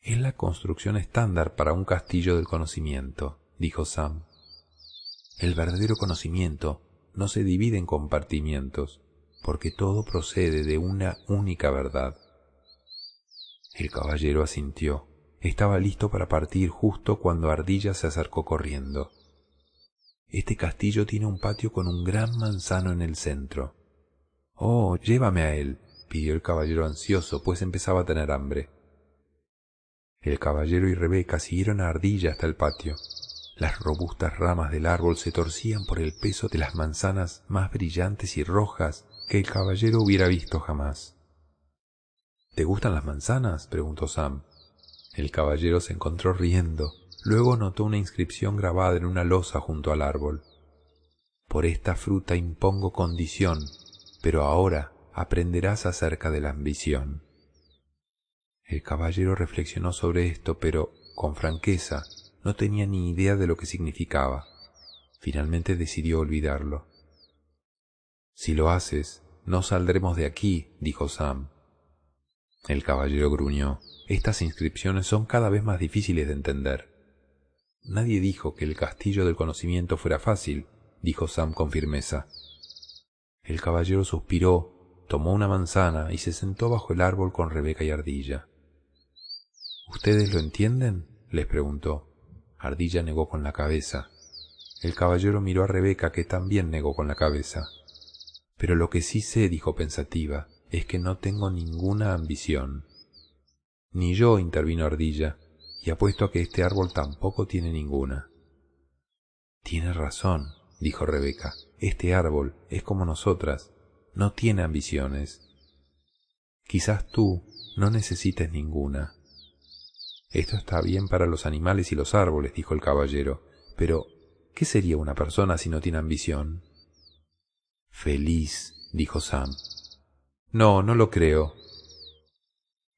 Speaker 1: Es la construcción estándar para un castillo del conocimiento, dijo Sam. El verdadero conocimiento no se divide en compartimientos, porque todo procede de una única verdad. El caballero asintió. Estaba listo para partir justo cuando Ardilla se acercó corriendo. Este castillo tiene un patio con un gran manzano en el centro. Oh, llévame a él, pidió el caballero ansioso, pues empezaba a tener hambre. El caballero y Rebeca siguieron a Ardilla hasta el patio. Las robustas ramas del árbol se torcían por el peso de las manzanas más brillantes y rojas que el caballero hubiera visto jamás. ¿Te gustan las manzanas? preguntó Sam. El caballero se encontró riendo. Luego notó una inscripción grabada en una losa junto al árbol. Por esta fruta impongo condición, pero ahora aprenderás acerca de la ambición. El caballero reflexionó sobre esto, pero, con franqueza, no tenía ni idea de lo que significaba. Finalmente decidió olvidarlo. Si lo haces, no saldremos de aquí, dijo Sam. El caballero gruñó. Estas inscripciones son cada vez más difíciles de entender. Nadie dijo que el castillo del conocimiento fuera fácil, dijo Sam con firmeza. El caballero suspiró, tomó una manzana y se sentó bajo el árbol con Rebeca y Ardilla. ¿Ustedes lo entienden? les preguntó. Ardilla negó con la cabeza. El caballero miró a Rebeca, que también negó con la cabeza. Pero lo que sí sé, dijo pensativa, es que no tengo ninguna ambición. Ni yo, intervino Ardilla, y apuesto a que este árbol tampoco tiene ninguna. Tiene razón, dijo Rebeca, este árbol es como nosotras, no tiene ambiciones. Quizás tú no necesites ninguna. Esto está bien para los animales y los árboles, dijo el caballero, pero ¿qué sería una persona si no tiene ambición? Feliz, dijo Sam. No, no lo creo.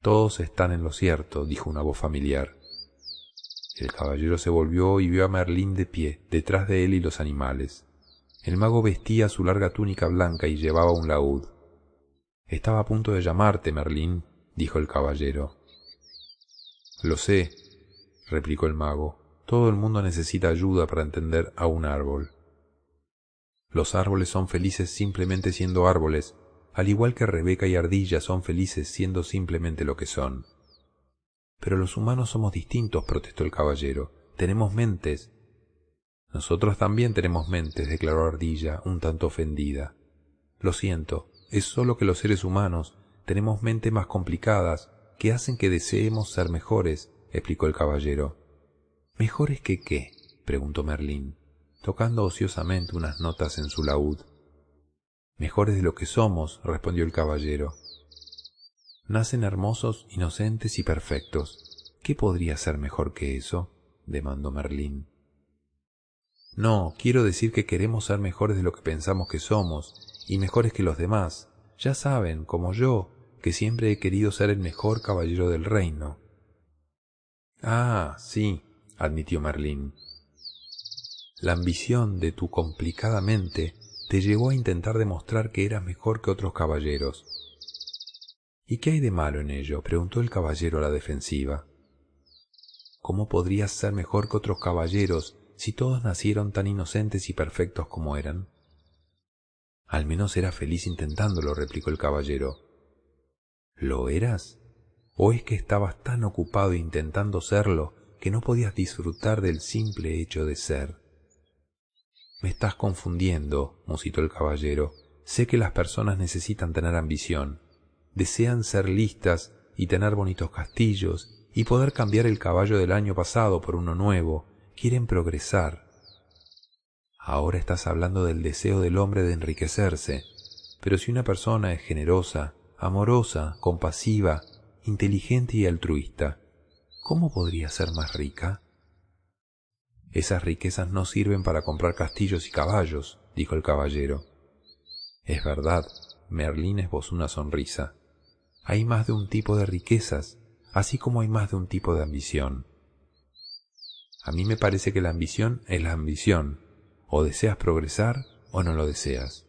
Speaker 1: Todos están en lo cierto, dijo una voz familiar. El caballero se volvió y vio a Merlín de pie, detrás de él y los animales. El mago vestía su larga túnica blanca y llevaba un laúd. Estaba a punto de llamarte, Merlín, dijo el caballero. Lo sé, replicó el mago. Todo el mundo necesita ayuda para entender a un árbol. Los árboles son felices simplemente siendo árboles, al igual que Rebeca y Ardilla son felices siendo simplemente lo que son. Pero los humanos somos distintos, protestó el caballero. Tenemos mentes. Nosotros también tenemos mentes, declaró Ardilla, un tanto ofendida. Lo siento, es solo que los seres humanos tenemos mentes más complicadas que hacen que deseemos ser mejores, explicó el caballero. ¿Mejores que qué? preguntó Merlín, tocando ociosamente unas notas en su laúd. Mejores de lo que somos, respondió el caballero. Nacen hermosos, inocentes y perfectos. ¿Qué podría ser mejor que eso? demandó Merlín. No, quiero decir que queremos ser mejores de lo que pensamos que somos, y mejores que los demás. Ya saben, como yo, que siempre he querido ser el mejor caballero del reino. Ah, sí, admitió Merlín. La ambición de tu complicada mente te llevó a intentar demostrar que eras mejor que otros caballeros. ¿Y qué hay de malo en ello? preguntó el caballero a la defensiva. ¿Cómo podrías ser mejor que otros caballeros si todos nacieron tan inocentes y perfectos como eran? Al menos era feliz intentándolo, replicó el caballero. ¿Lo eras? ¿O es que estabas tan ocupado intentando serlo que no podías disfrutar del simple hecho de ser? Me estás confundiendo, musitó el caballero. Sé que las personas necesitan tener ambición, desean ser listas y tener bonitos castillos y poder cambiar el caballo del año pasado por uno nuevo, quieren progresar. Ahora estás hablando del deseo del hombre de enriquecerse, pero si una persona es generosa, amorosa, compasiva, inteligente y altruista, ¿cómo podría ser más rica? Esas riquezas no sirven para comprar castillos y caballos, dijo el caballero. Es verdad, Merlín esbozó una sonrisa. Hay más de un tipo de riquezas, así como hay más de un tipo de ambición. A mí me parece que la ambición es la ambición, o deseas progresar o no lo deseas.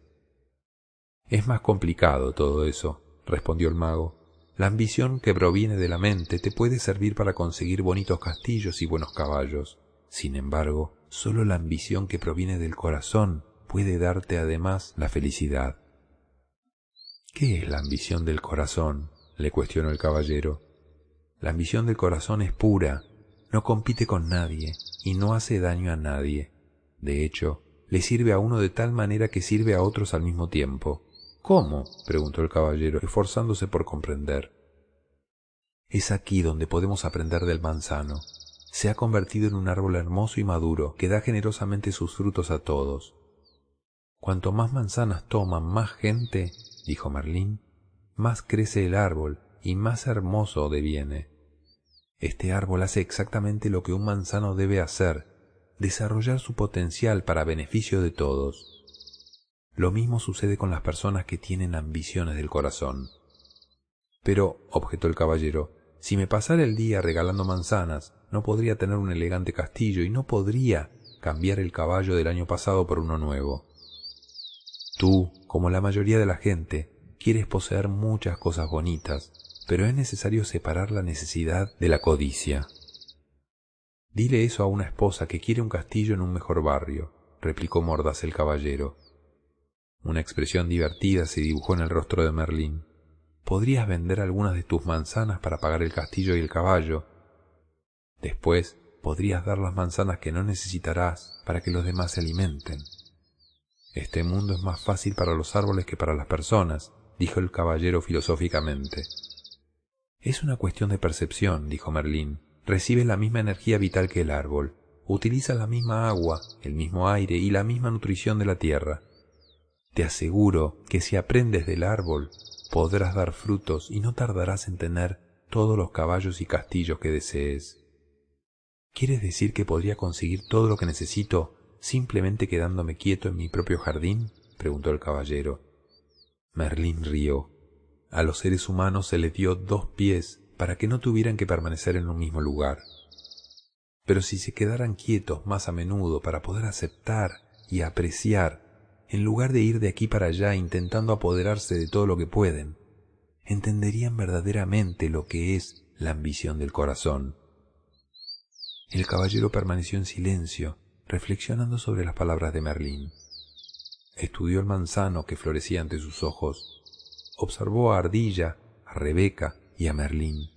Speaker 1: Es más complicado todo eso, respondió el mago. La ambición que proviene de la mente te puede servir para conseguir bonitos castillos y buenos caballos. Sin embargo, solo la ambición que proviene del corazón puede darte además la felicidad. ¿Qué es la ambición del corazón? le cuestionó el caballero. La ambición del corazón es pura, no compite con nadie y no hace daño a nadie. De hecho, le sirve a uno de tal manera que sirve a otros al mismo tiempo. ¿Cómo? preguntó el caballero, esforzándose por comprender. Es aquí donde podemos aprender del manzano. Se ha convertido en un árbol hermoso y maduro que da generosamente sus frutos a todos. Cuanto más manzanas toman más gente, dijo Merlín, más crece el árbol y más hermoso deviene. Este árbol hace exactamente lo que un manzano debe hacer, desarrollar su potencial para beneficio de todos. Lo mismo sucede con las personas que tienen ambiciones del corazón. Pero, objetó el caballero, si me pasara el día regalando manzanas, no podría tener un elegante castillo y no podría cambiar el caballo del año pasado por uno nuevo. Tú, como la mayoría de la gente, quieres poseer muchas cosas bonitas, pero es necesario separar la necesidad de la codicia. Dile eso a una esposa que quiere un castillo en un mejor barrio, replicó mordaz el caballero. Una expresión divertida se dibujó en el rostro de Merlín. Podrías vender algunas de tus manzanas para pagar el castillo y el caballo. Después podrías dar las manzanas que no necesitarás para que los demás se alimenten. Este mundo es más fácil para los árboles que para las personas, dijo el caballero filosóficamente. Es una cuestión de percepción, dijo Merlín recibe la misma energía vital que el árbol, utiliza la misma agua, el mismo aire y la misma nutrición de la tierra. Te aseguro que si aprendes del árbol, podrás dar frutos y no tardarás en tener todos los caballos y castillos que desees. ¿Quieres decir que podría conseguir todo lo que necesito simplemente quedándome quieto en mi propio jardín? preguntó el caballero. Merlín rió. A los seres humanos se les dio dos pies para que no tuvieran que permanecer en un mismo lugar. Pero si se quedaran quietos más a menudo para poder aceptar y apreciar, en lugar de ir de aquí para allá intentando apoderarse de todo lo que pueden, entenderían verdaderamente lo que es la ambición del corazón. El caballero permaneció en silencio, reflexionando sobre las palabras de Merlín. Estudió el manzano que florecía ante sus ojos, observó a Ardilla, a Rebeca, y a Merlín.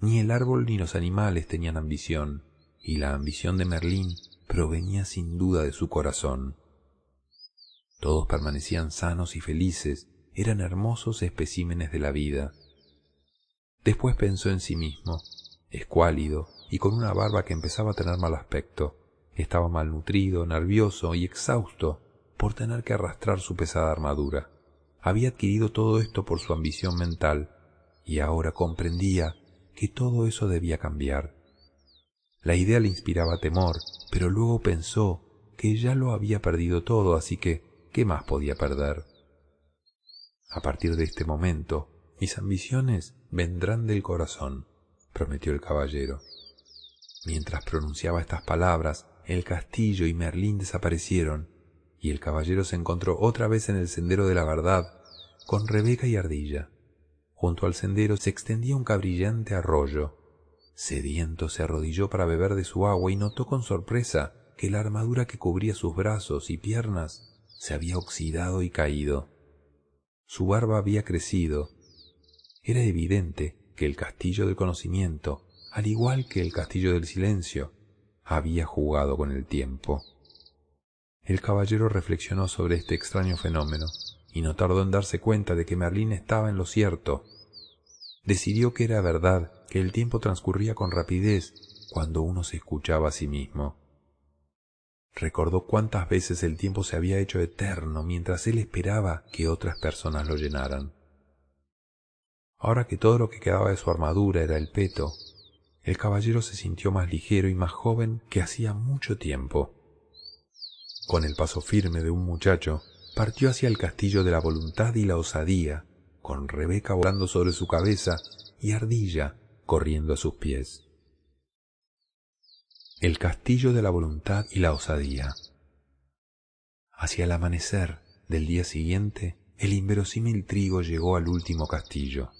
Speaker 1: Ni el árbol ni los animales tenían ambición, y la ambición de Merlín provenía sin duda de su corazón. Todos permanecían sanos y felices, eran hermosos especímenes de la vida. Después pensó en sí mismo, escuálido y con una barba que empezaba a tener mal aspecto. Estaba malnutrido, nervioso y exhausto por tener que arrastrar su pesada armadura. Había adquirido todo esto por su ambición mental, y ahora comprendía que todo eso debía cambiar. La idea le inspiraba temor, pero luego pensó que ya lo había perdido todo, así que, ¿qué más podía perder? A partir de este momento, mis ambiciones vendrán del corazón, prometió el caballero. Mientras pronunciaba estas palabras, el castillo y Merlín desaparecieron, y el caballero se encontró otra vez en el sendero de la verdad, con Rebeca y Ardilla. Junto al sendero se extendía un cabrillante arroyo. Sediento se arrodilló para beber de su agua y notó con sorpresa que la armadura que cubría sus brazos y piernas se había oxidado y caído. Su barba había crecido. Era evidente que el castillo del conocimiento, al igual que el castillo del silencio, había jugado con el tiempo. El caballero reflexionó sobre este extraño fenómeno y no tardó en darse cuenta de que Merlín estaba en lo cierto. Decidió que era verdad que el tiempo transcurría con rapidez cuando uno se escuchaba a sí mismo. Recordó cuántas veces el tiempo se había hecho eterno mientras él esperaba que otras personas lo llenaran. Ahora que todo lo que quedaba de su armadura era el peto, el caballero se sintió más ligero y más joven que hacía mucho tiempo. Con el paso firme de un muchacho, partió hacia el castillo de la voluntad y la osadía, con Rebeca volando sobre su cabeza y Ardilla corriendo a sus pies. El castillo de la voluntad y la osadía. Hacia el amanecer del día siguiente, el inverosímil trigo llegó al último castillo.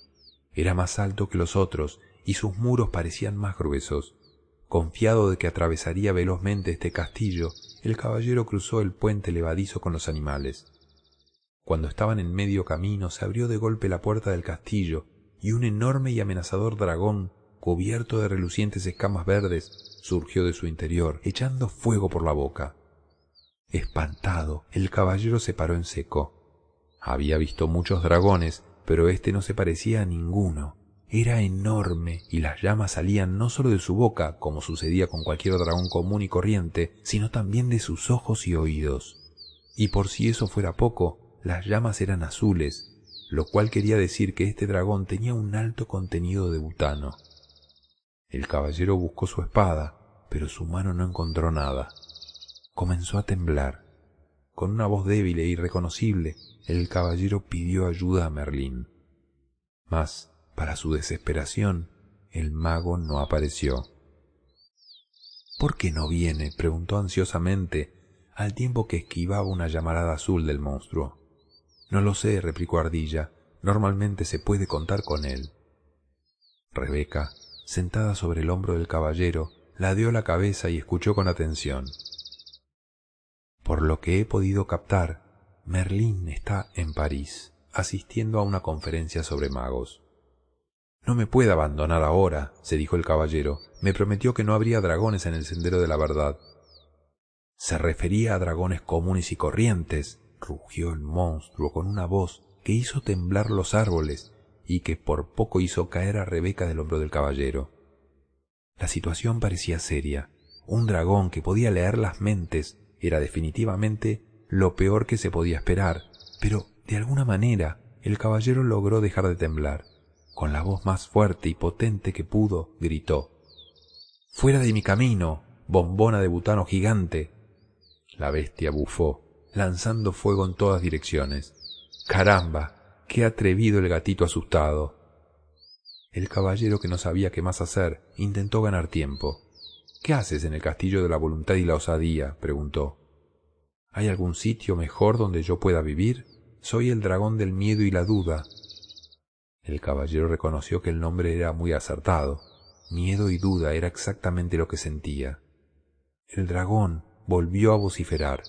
Speaker 1: Era más alto que los otros y sus muros parecían más gruesos. Confiado de que atravesaría velozmente este castillo, el caballero cruzó el puente levadizo con los animales. Cuando estaban en medio camino se abrió de golpe la puerta del castillo y un enorme y amenazador dragón, cubierto de relucientes escamas verdes, surgió de su interior, echando fuego por la boca. Espantado, el caballero se paró en seco. Había visto muchos dragones, pero éste no se parecía a ninguno. Era enorme y las llamas salían no solo de su boca, como sucedía con cualquier dragón común y corriente, sino también de sus ojos y oídos. Y por si eso fuera poco, las llamas eran azules, lo cual quería decir que este dragón tenía un alto contenido de butano. El caballero buscó su espada, pero su mano no encontró nada. Comenzó a temblar. Con una voz débil e irreconocible, el caballero pidió ayuda a Merlín. Mas, para su desesperación, el mago no apareció. ¿Por qué no viene? preguntó ansiosamente, al tiempo que esquivaba una llamarada azul del monstruo. No lo sé, replicó Ardilla. Normalmente se puede contar con él. Rebeca, sentada sobre el hombro del caballero, ladeó la cabeza y escuchó con atención. Por lo que he podido captar, Merlín está en París, asistiendo a una conferencia sobre magos. No me puede abandonar ahora, se dijo el caballero. Me prometió que no habría dragones en el sendero de la verdad. Se refería a dragones comunes y corrientes, rugió el monstruo con una voz que hizo temblar los árboles y que por poco hizo caer a Rebeca del hombro del caballero. La situación parecía seria. Un dragón que podía leer las mentes era definitivamente lo peor que se podía esperar, pero de alguna manera el caballero logró dejar de temblar con la voz más fuerte y potente que pudo, gritó Fuera de mi camino, bombona de butano gigante. La bestia bufó, lanzando fuego en todas direcciones. Caramba, qué atrevido el gatito asustado. El caballero, que no sabía qué más hacer, intentó ganar tiempo. ¿Qué haces en el castillo de la voluntad y la osadía? preguntó. ¿Hay algún sitio mejor donde yo pueda vivir? Soy el dragón del miedo y la duda, el caballero reconoció que el nombre era muy acertado. Miedo y duda era exactamente lo que sentía. El dragón volvió a vociferar.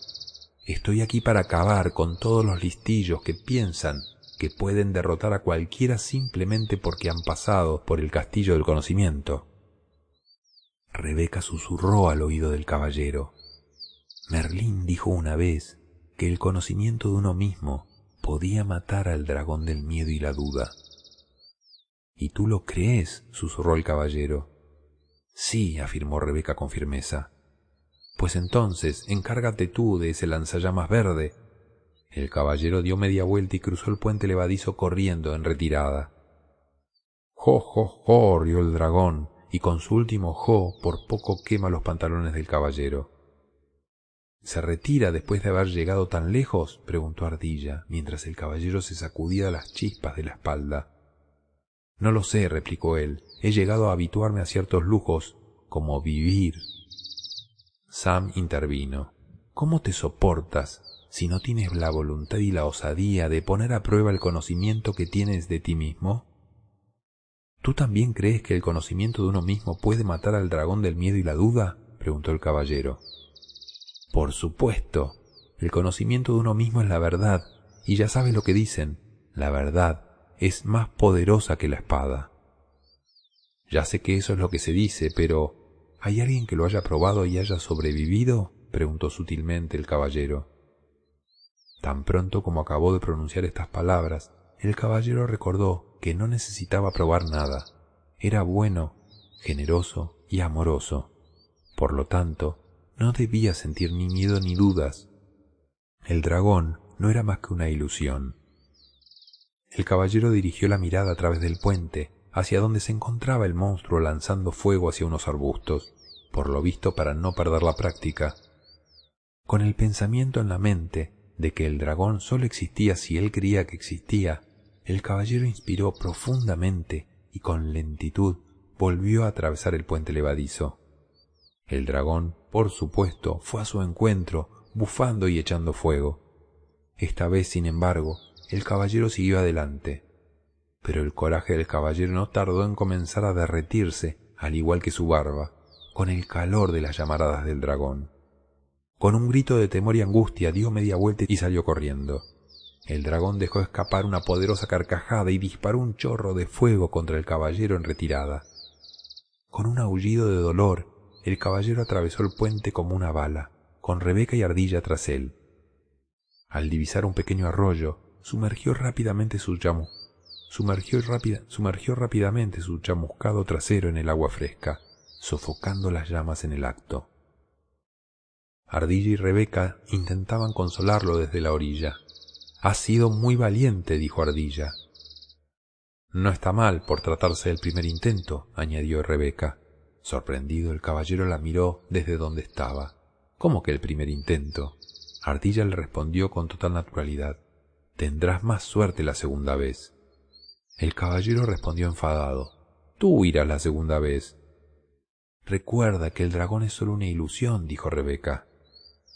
Speaker 1: Estoy aquí para acabar con todos los listillos que piensan que pueden derrotar a cualquiera simplemente porque han pasado por el castillo del conocimiento. Rebeca susurró al oído del caballero. Merlín dijo una vez que el conocimiento de uno mismo podía matar al dragón del miedo y la duda. ¿Y tú lo crees? susurró el caballero. Sí, afirmó Rebeca con firmeza. Pues entonces, encárgate tú de ese lanzallamas verde. El caballero dio media vuelta y cruzó el puente levadizo corriendo en retirada. Jo, jo, jo, rió el dragón, y con su último jo por poco quema los pantalones del caballero. ¿Se retira después de haber llegado tan lejos? preguntó Ardilla, mientras el caballero se sacudía las chispas de la espalda. No lo sé, replicó él. He llegado a habituarme a ciertos lujos, como vivir. Sam intervino. ¿Cómo te soportas si no tienes la voluntad y la osadía de poner a prueba el conocimiento que tienes de ti mismo? ¿Tú también crees que el conocimiento de uno mismo puede matar al dragón del miedo y la duda? preguntó el caballero. Por supuesto. El conocimiento de uno mismo es la verdad, y ya sabes lo que dicen. La verdad es más poderosa que la espada. Ya sé que eso es lo que se dice, pero ¿hay alguien que lo haya probado y haya sobrevivido? preguntó sutilmente el caballero. Tan pronto como acabó de pronunciar estas palabras, el caballero recordó que no necesitaba probar nada. Era bueno, generoso y amoroso. Por lo tanto, no debía sentir ni miedo ni dudas. El dragón no era más que una ilusión. El caballero dirigió la mirada a través del puente hacia donde se encontraba el monstruo lanzando fuego hacia unos arbustos, por lo visto para no perder la práctica. Con el pensamiento en la mente de que el dragón solo existía si él creía que existía, el caballero inspiró profundamente y con lentitud volvió a atravesar el puente levadizo. El dragón, por supuesto, fue a su encuentro, bufando y echando fuego. Esta vez, sin embargo, el caballero siguió adelante. Pero el coraje del caballero no tardó en comenzar a derretirse, al igual que su barba, con el calor de las llamaradas del dragón. Con un grito de temor y angustia dio media vuelta y salió corriendo. El dragón dejó escapar una poderosa carcajada y disparó un chorro de fuego contra el caballero en retirada. Con un aullido de dolor, el caballero atravesó el puente como una bala, con Rebeca y Ardilla tras él. Al divisar un pequeño arroyo, sumergió rápidamente su sumergió, sumergió rápidamente su chamuscado trasero en el agua fresca, sofocando las llamas en el acto. Ardilla y Rebeca intentaban consolarlo desde la orilla, Has sido muy valiente, dijo Ardilla. No está mal por tratarse del primer intento, añadió Rebeca. Sorprendido, el caballero la miró desde donde estaba. ¿Cómo que el primer intento? Ardilla le respondió con total naturalidad. Tendrás más suerte la segunda vez. El caballero respondió enfadado. Tú irás la segunda vez. Recuerda que el dragón es solo una ilusión, dijo Rebeca.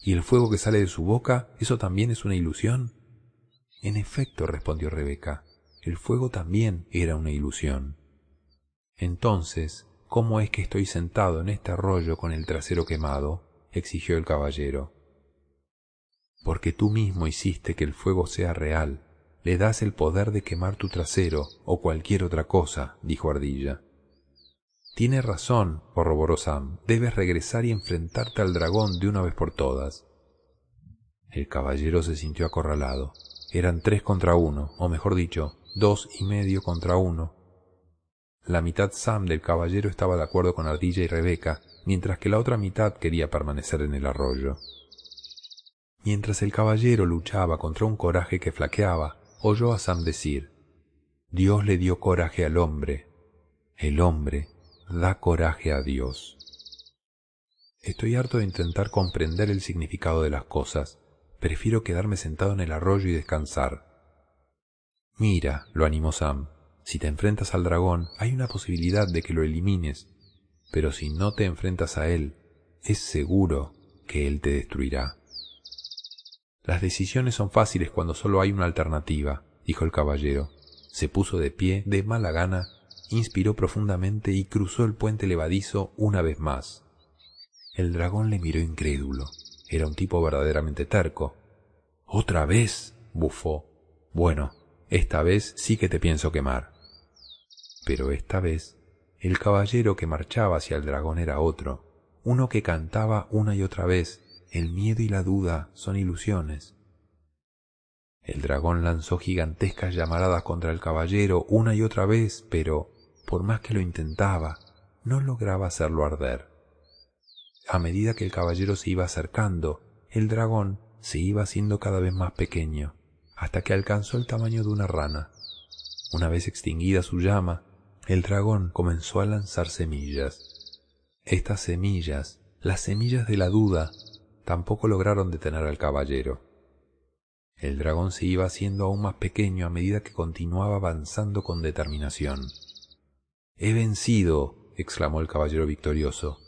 Speaker 1: ¿Y el fuego que sale de su boca, eso también es una ilusión? En efecto, respondió Rebeca, el fuego también era una ilusión. Entonces, ¿cómo es que estoy sentado en este arroyo con el trasero quemado? exigió el caballero. Porque tú mismo hiciste que el fuego sea real, le das el poder de quemar tu trasero o cualquier otra cosa, dijo Ardilla. Tienes razón, corroboró Sam, debes regresar y enfrentarte al dragón de una vez por todas. El caballero se sintió acorralado. Eran tres contra uno, o mejor dicho, dos y medio contra uno. La mitad Sam del caballero estaba de acuerdo con Ardilla y Rebeca, mientras que la otra mitad quería permanecer en el arroyo. Mientras el caballero luchaba contra un coraje que flaqueaba, oyó a Sam decir, Dios le dio coraje al hombre, el hombre da coraje a Dios. Estoy harto de intentar comprender el significado de las cosas, Prefiero quedarme sentado en el arroyo y descansar. Mira, lo animó Sam, si te enfrentas al dragón hay una posibilidad de que lo elimines, pero si no te enfrentas a él, es seguro que él te destruirá. Las decisiones son fáciles cuando solo hay una alternativa, dijo el caballero. Se puso de pie, de mala gana, inspiró profundamente y cruzó el puente levadizo una vez más. El dragón le miró incrédulo. Era un tipo verdaderamente terco. ¿Otra vez? bufó. Bueno, esta vez sí que te pienso quemar. Pero esta vez el caballero que marchaba hacia el dragón era otro, uno que cantaba una y otra vez, el miedo y la duda son ilusiones. El dragón lanzó gigantescas llamaradas contra el caballero una y otra vez, pero, por más que lo intentaba, no lograba hacerlo arder. A medida que el caballero se iba acercando, el dragón se iba haciendo cada vez más pequeño, hasta que alcanzó el tamaño de una rana. Una vez extinguida su llama, el dragón comenzó a lanzar semillas. Estas semillas, las semillas de la duda, tampoco lograron detener al caballero. El dragón se iba haciendo aún más pequeño a medida que continuaba avanzando con determinación. He vencido, exclamó el caballero victorioso.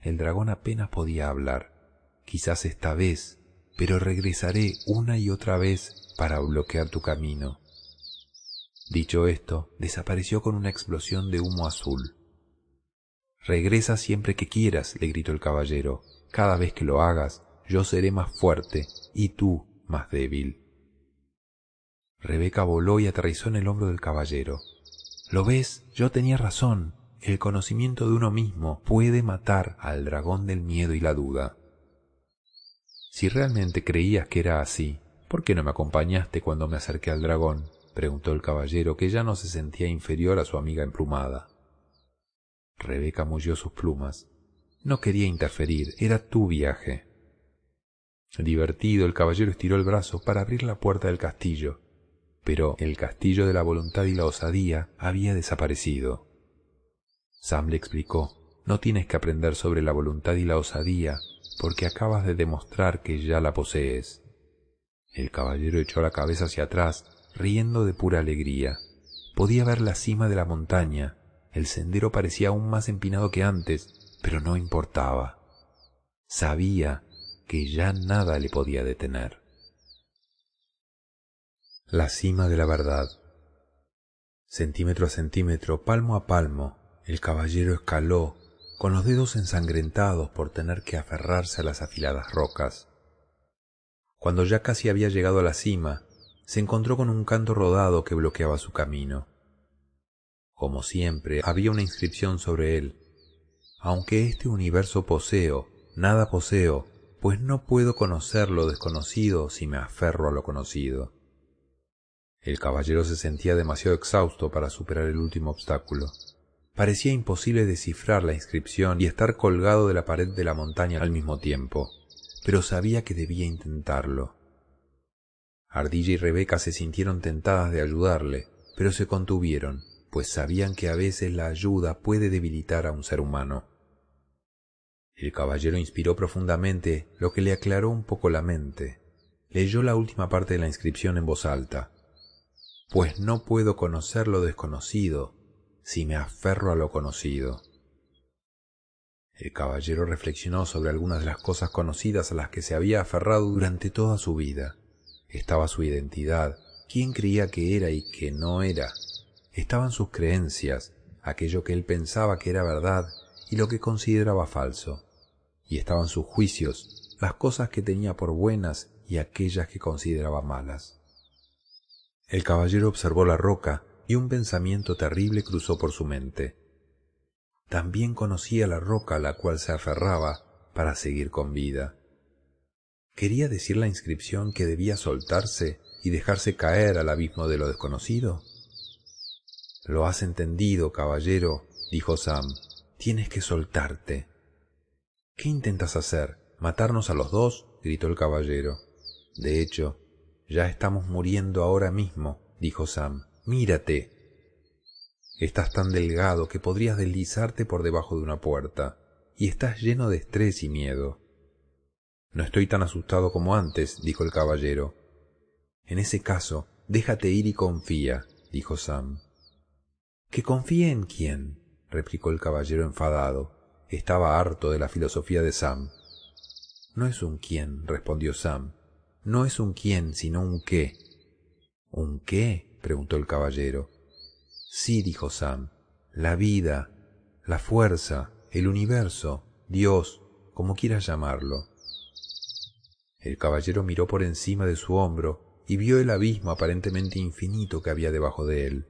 Speaker 1: El dragón apenas podía hablar. Quizás esta vez, pero regresaré una y otra vez para bloquear tu camino. Dicho esto, desapareció con una explosión de humo azul. Regresa siempre que quieras, le gritó el caballero. Cada vez que lo hagas, yo seré más fuerte y tú más débil. Rebeca voló y aterrizó en el hombro del caballero. ¿Lo ves? Yo tenía razón el conocimiento de uno mismo puede matar al dragón del miedo y la duda. Si realmente creías que era así, ¿por qué no me acompañaste cuando me acerqué al dragón? preguntó el caballero, que ya no se sentía inferior a su amiga emplumada. Rebeca mulló sus plumas. No quería interferir, era tu viaje. Divertido, el caballero estiró el brazo para abrir la puerta del castillo, pero el castillo de la voluntad y la osadía había desaparecido. Sam le explicó, no tienes que aprender sobre la voluntad y la osadía, porque acabas de demostrar que ya la posees. El caballero echó la cabeza hacia atrás, riendo de pura alegría. Podía ver la cima de la montaña, el sendero parecía aún más empinado que antes, pero no importaba. Sabía que ya nada le podía detener. La cima de la verdad. Centímetro a centímetro, palmo a palmo, el caballero escaló, con los dedos ensangrentados por tener que aferrarse a las afiladas rocas. Cuando ya casi había llegado a la cima, se encontró con un canto rodado que bloqueaba su camino. Como siempre, había una inscripción sobre él. Aunque este universo poseo, nada poseo, pues no puedo conocer lo desconocido si me aferro a lo conocido. El caballero se sentía demasiado exhausto para superar el último obstáculo. Parecía imposible descifrar la inscripción y estar colgado de la pared de la montaña al mismo tiempo, pero sabía que debía intentarlo. Ardilla y Rebeca se sintieron tentadas de ayudarle, pero se contuvieron, pues sabían que a veces la ayuda puede debilitar a un ser humano. El caballero inspiró profundamente, lo que le aclaró un poco la mente. Leyó la última parte de la inscripción en voz alta. Pues no puedo conocer lo desconocido si me aferro a lo conocido. El caballero reflexionó sobre algunas de las cosas conocidas a las que se había aferrado durante toda su vida estaba su identidad, quién creía que era y que no era. Estaban sus creencias, aquello que él pensaba que era verdad y lo que consideraba falso. Y estaban sus juicios, las cosas que tenía por buenas y aquellas que consideraba malas. El caballero observó la roca y un pensamiento terrible cruzó por su mente. También conocía la roca a la cual se aferraba para seguir con vida. ¿Quería decir la inscripción que debía soltarse y dejarse caer al abismo de lo desconocido? Lo has entendido, caballero, dijo Sam. Tienes que soltarte. ¿Qué intentas hacer? ¿Matarnos a los dos? gritó el caballero. De hecho, ya estamos muriendo ahora mismo, dijo Sam. Mírate. Estás tan delgado que podrías deslizarte por debajo de una puerta, y estás lleno de estrés y miedo. No estoy tan asustado como antes, dijo el caballero. En ese caso, déjate ir y confía, dijo Sam. ¿Que confíe en quién? replicó el caballero enfadado. Estaba harto de la filosofía de Sam. No es un quién, respondió Sam. No es un quién, sino un qué. ¿Un qué? preguntó el caballero. Sí, dijo Sam. La vida, la fuerza, el universo, Dios, como quieras llamarlo. El caballero miró por encima de su hombro y vio el abismo aparentemente infinito que había debajo de él.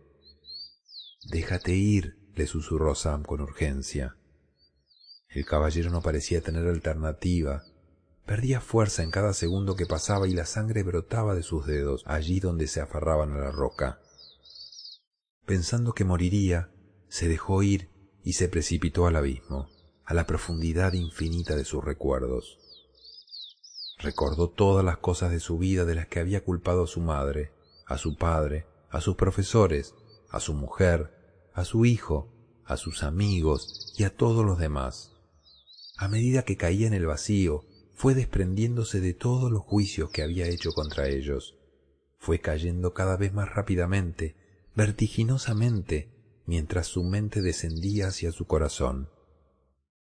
Speaker 1: Déjate ir, le susurró Sam con urgencia. El caballero no parecía tener alternativa. Perdía fuerza en cada segundo que pasaba y la sangre brotaba de sus dedos allí donde se aferraban a la roca. Pensando que moriría, se dejó ir y se precipitó al abismo, a la profundidad infinita de sus recuerdos. Recordó todas las cosas de su vida de las que había culpado a su madre, a su padre, a sus profesores, a su mujer, a su hijo, a sus amigos y a todos los demás. A medida que caía en el vacío, fue desprendiéndose de todos los juicios que había hecho contra ellos. Fue cayendo cada vez más rápidamente, vertiginosamente, mientras su mente descendía hacia su corazón.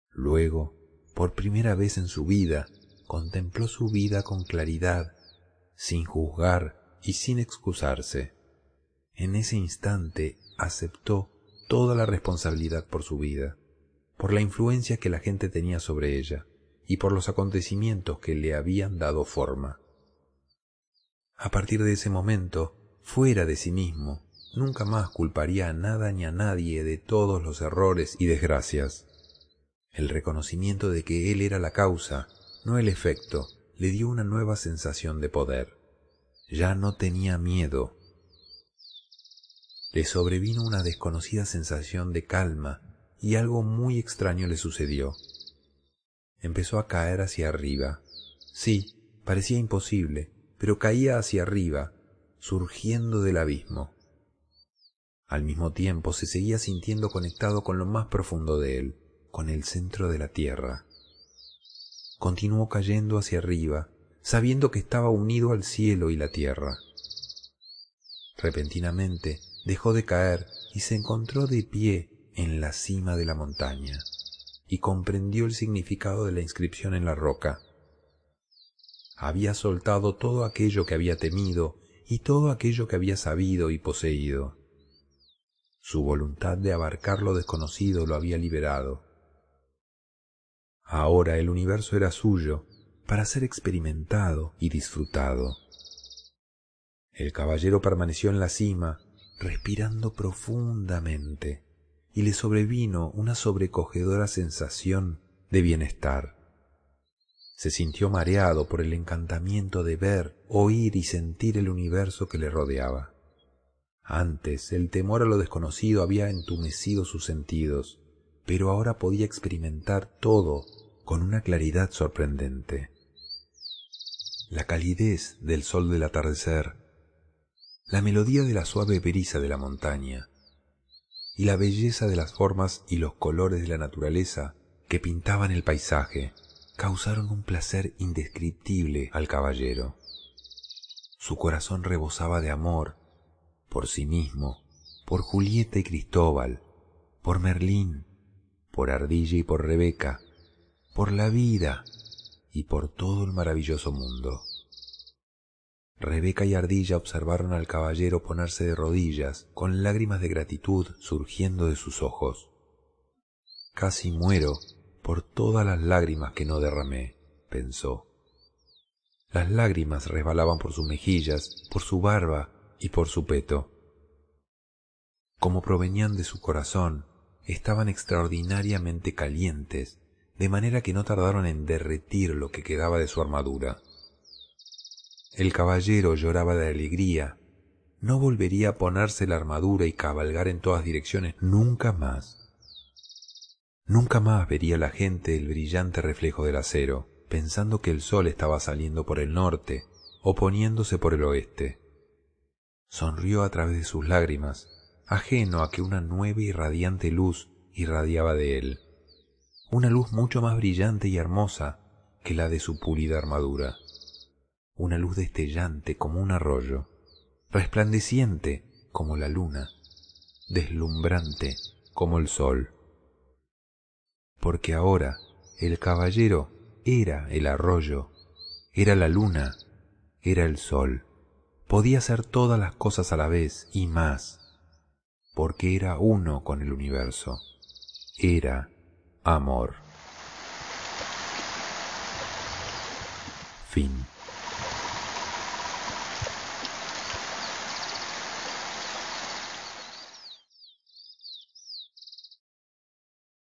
Speaker 1: Luego, por primera vez en su vida, contempló su vida con claridad, sin juzgar y sin excusarse. En ese instante aceptó toda la responsabilidad por su vida, por la influencia que la gente tenía sobre ella y por los acontecimientos que le habían dado forma. A partir de ese momento, fuera de sí mismo, nunca más culparía a nada ni a nadie de todos los errores y desgracias. El reconocimiento de que él era la causa no el efecto, le dio una nueva sensación de poder. Ya no tenía miedo. Le sobrevino una desconocida sensación de calma y algo muy extraño le sucedió. Empezó a caer hacia arriba. Sí, parecía imposible, pero caía hacia arriba, surgiendo del abismo. Al mismo tiempo se seguía sintiendo conectado con lo más profundo de él, con el centro de la tierra. Continuó cayendo hacia arriba, sabiendo que estaba unido al cielo y la tierra. Repentinamente dejó de caer y se encontró de pie en la cima de la montaña y comprendió el significado de la inscripción en la roca. Había soltado todo aquello que había temido y todo aquello que había sabido y poseído. Su voluntad de abarcar lo desconocido lo había liberado. Ahora el universo era suyo para ser experimentado y disfrutado. El caballero permaneció en la cima, respirando profundamente, y le sobrevino una sobrecogedora sensación de bienestar. Se sintió mareado por el encantamiento de ver, oír y sentir el universo que le rodeaba. Antes el temor a lo desconocido había entumecido sus sentidos, pero ahora podía experimentar todo con una claridad sorprendente. La calidez del sol del atardecer, la melodía de la suave brisa de la montaña y la belleza de las formas y los colores de la naturaleza que pintaban el paisaje causaron un placer indescriptible al caballero. Su corazón rebosaba de amor por sí mismo, por Julieta y Cristóbal, por Merlín, por Ardilla y por Rebeca, por la vida y por todo el maravilloso mundo. Rebeca y Ardilla observaron al caballero ponerse de rodillas, con lágrimas de gratitud surgiendo de sus ojos. Casi muero por todas las lágrimas que no derramé, pensó. Las lágrimas resbalaban por sus mejillas, por su barba y por su peto. Como provenían de su corazón, estaban extraordinariamente calientes, de manera que no tardaron en derretir lo que quedaba de su armadura. El caballero lloraba de alegría. No volvería a ponerse la armadura y cabalgar en todas direcciones nunca más. Nunca más vería la gente el brillante reflejo del acero, pensando que el sol estaba saliendo por el norte o poniéndose por el oeste. Sonrió a través de sus lágrimas, ajeno a que una nueva y radiante luz irradiaba de él, una luz mucho más brillante y hermosa que la de su pulida armadura una luz destellante como un arroyo, resplandeciente como la luna, deslumbrante como el sol. Porque ahora el caballero era el arroyo, era la luna, era el sol, podía hacer todas las cosas a la vez y más, porque era uno con el universo, era amor. Fin.